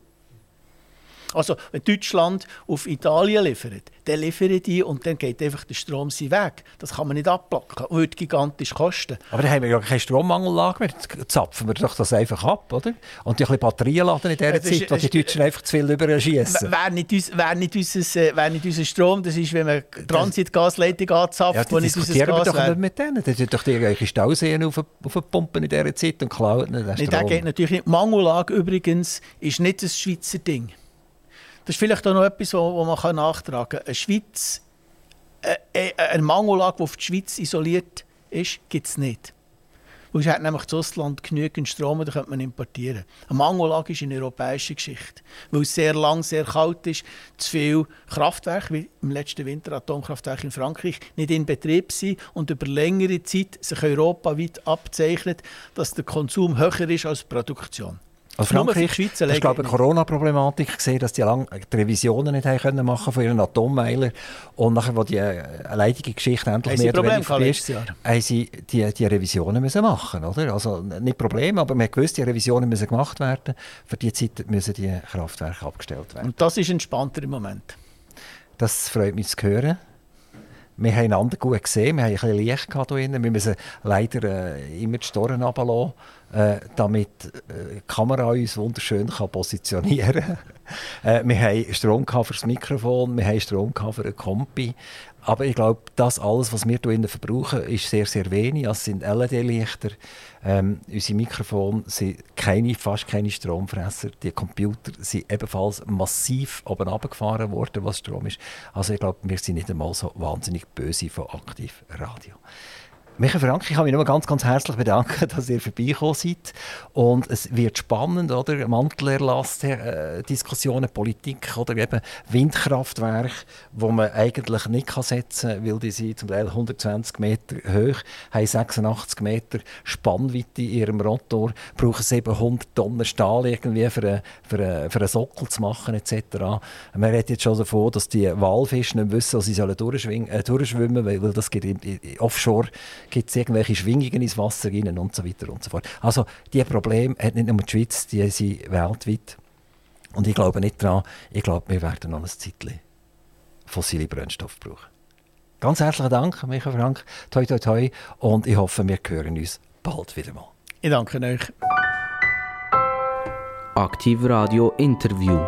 C: Also, wenn Deutschland auf Italien liefert, dann liefern die und dann geht einfach der Strom sein Weg. Das kann man nicht abplacken. Das würde gigantisch kosten.
B: Aber dann haben wir ja keine Strommangellage mehr. Zapfen wir doch das einfach ab, oder? Und die Batterien laden in dieser Zeit, wo die Deutschen einfach zu viel überschießen.
C: Wäre nicht, uns, wär nicht, äh, wär nicht unser Strom, das ist, wenn man Transitgasleitung anzapft, ja,
B: wo nicht unser Gas wir doch nicht mit denen. Die doch die irgendwelche Stauseen auf, aufpumpen in dieser Zeit und klauen den
C: Strom. Nee, das geht natürlich nicht. Mangellage übrigens ist nicht ein Schweizer Ding. Das ist vielleicht auch noch etwas, wo, man nachtragen kann. Eine Schweiz, äh, äh, eine Mangellage, die auf die Schweiz isoliert ist, gibt es nicht. Weil es hat nämlich das Ausland genügend Strom, da könnte man importieren. Eine Mangellage ist eine europäische Geschichte. Weil es sehr lang, sehr kalt ist, zu viele Kraftwerke, wie im letzten Winter Atomkraftwerke in Frankreich, nicht in Betrieb sind und über längere Zeit sich europaweit abzeichnet, dass der Konsum höher ist als die Produktion.
B: Also Frankreich, das ist glaube ich eine Corona-Problematik gesehen, dass die, lang, die Revisionen nicht haben können machen von ihren Atommeiler und nachher, wo die äh, leidige Geschichte endlich mehr oder weniger ist, haben sie die, die Revisionen müssen machen, oder? Also nicht Problem, aber man gewusst, die Revisionen müssen gemacht werden. Für die Zeit müssen die Kraftwerke abgestellt werden.
C: Und das ist entspannter im Moment.
B: Das freut mich zu hören. Wir haben einander gut gesehen, wir haben ein bisschen Licht gehabt hier drin. Wir müssen leider äh, immer die Storen runterlassen äh, damit äh, die Kamera uns wunderschön positionieren kann. [laughs] äh, wir haben Strom für das Mikrofon, wir haben Strom für einen Kompi. Aber ich glaube, das alles, was wir hier verbrauchen, ist sehr, sehr wenig. Es sind LED-Lichter. Ähm, unsere Mikrofone sind keine, fast keine Stromfresser. Die Computer sind ebenfalls massiv oben runtergefahren worden, was Strom ist. Also ich glaube, wir sind nicht einmal so wahnsinnig böse von Aktiv Radio. Michael Frank, ich kann mich nur ganz, ganz herzlich bedanken, [laughs] dass ihr vorbeigekommen seid. Und es wird spannend, oder? Mantelerlass, äh, Diskussionen, Politik oder eben Windkraftwerke, wo man eigentlich nicht setzen kann, weil die sind zum Teil 120 Meter hoch, haben 86 Meter Spannweite in ihrem Rotor, brauchen 700 Tonnen Stahl irgendwie für, eine, für, eine, für einen Sockel zu machen etc. Man redet jetzt schon davon, dass die Walfische nicht wissen, dass sie sollen, äh, durchschwimmen weil, weil das geht in, in, offshore gibt es irgendwelche Schwingungen ins Wasser rein und so weiter und so fort. Also diese Probleme hat nicht nur die Schweiz, die sind weltweit. Und ich glaube nicht daran, ich glaube, wir werden noch ein Zeitchen fossile Brennstoffe brauchen. Ganz herzlichen Dank, Michael Frank. Toi, toi, toi. Und ich hoffe, wir hören uns bald wieder mal.
C: Ich danke euch.
A: Aktiv Radio Interview.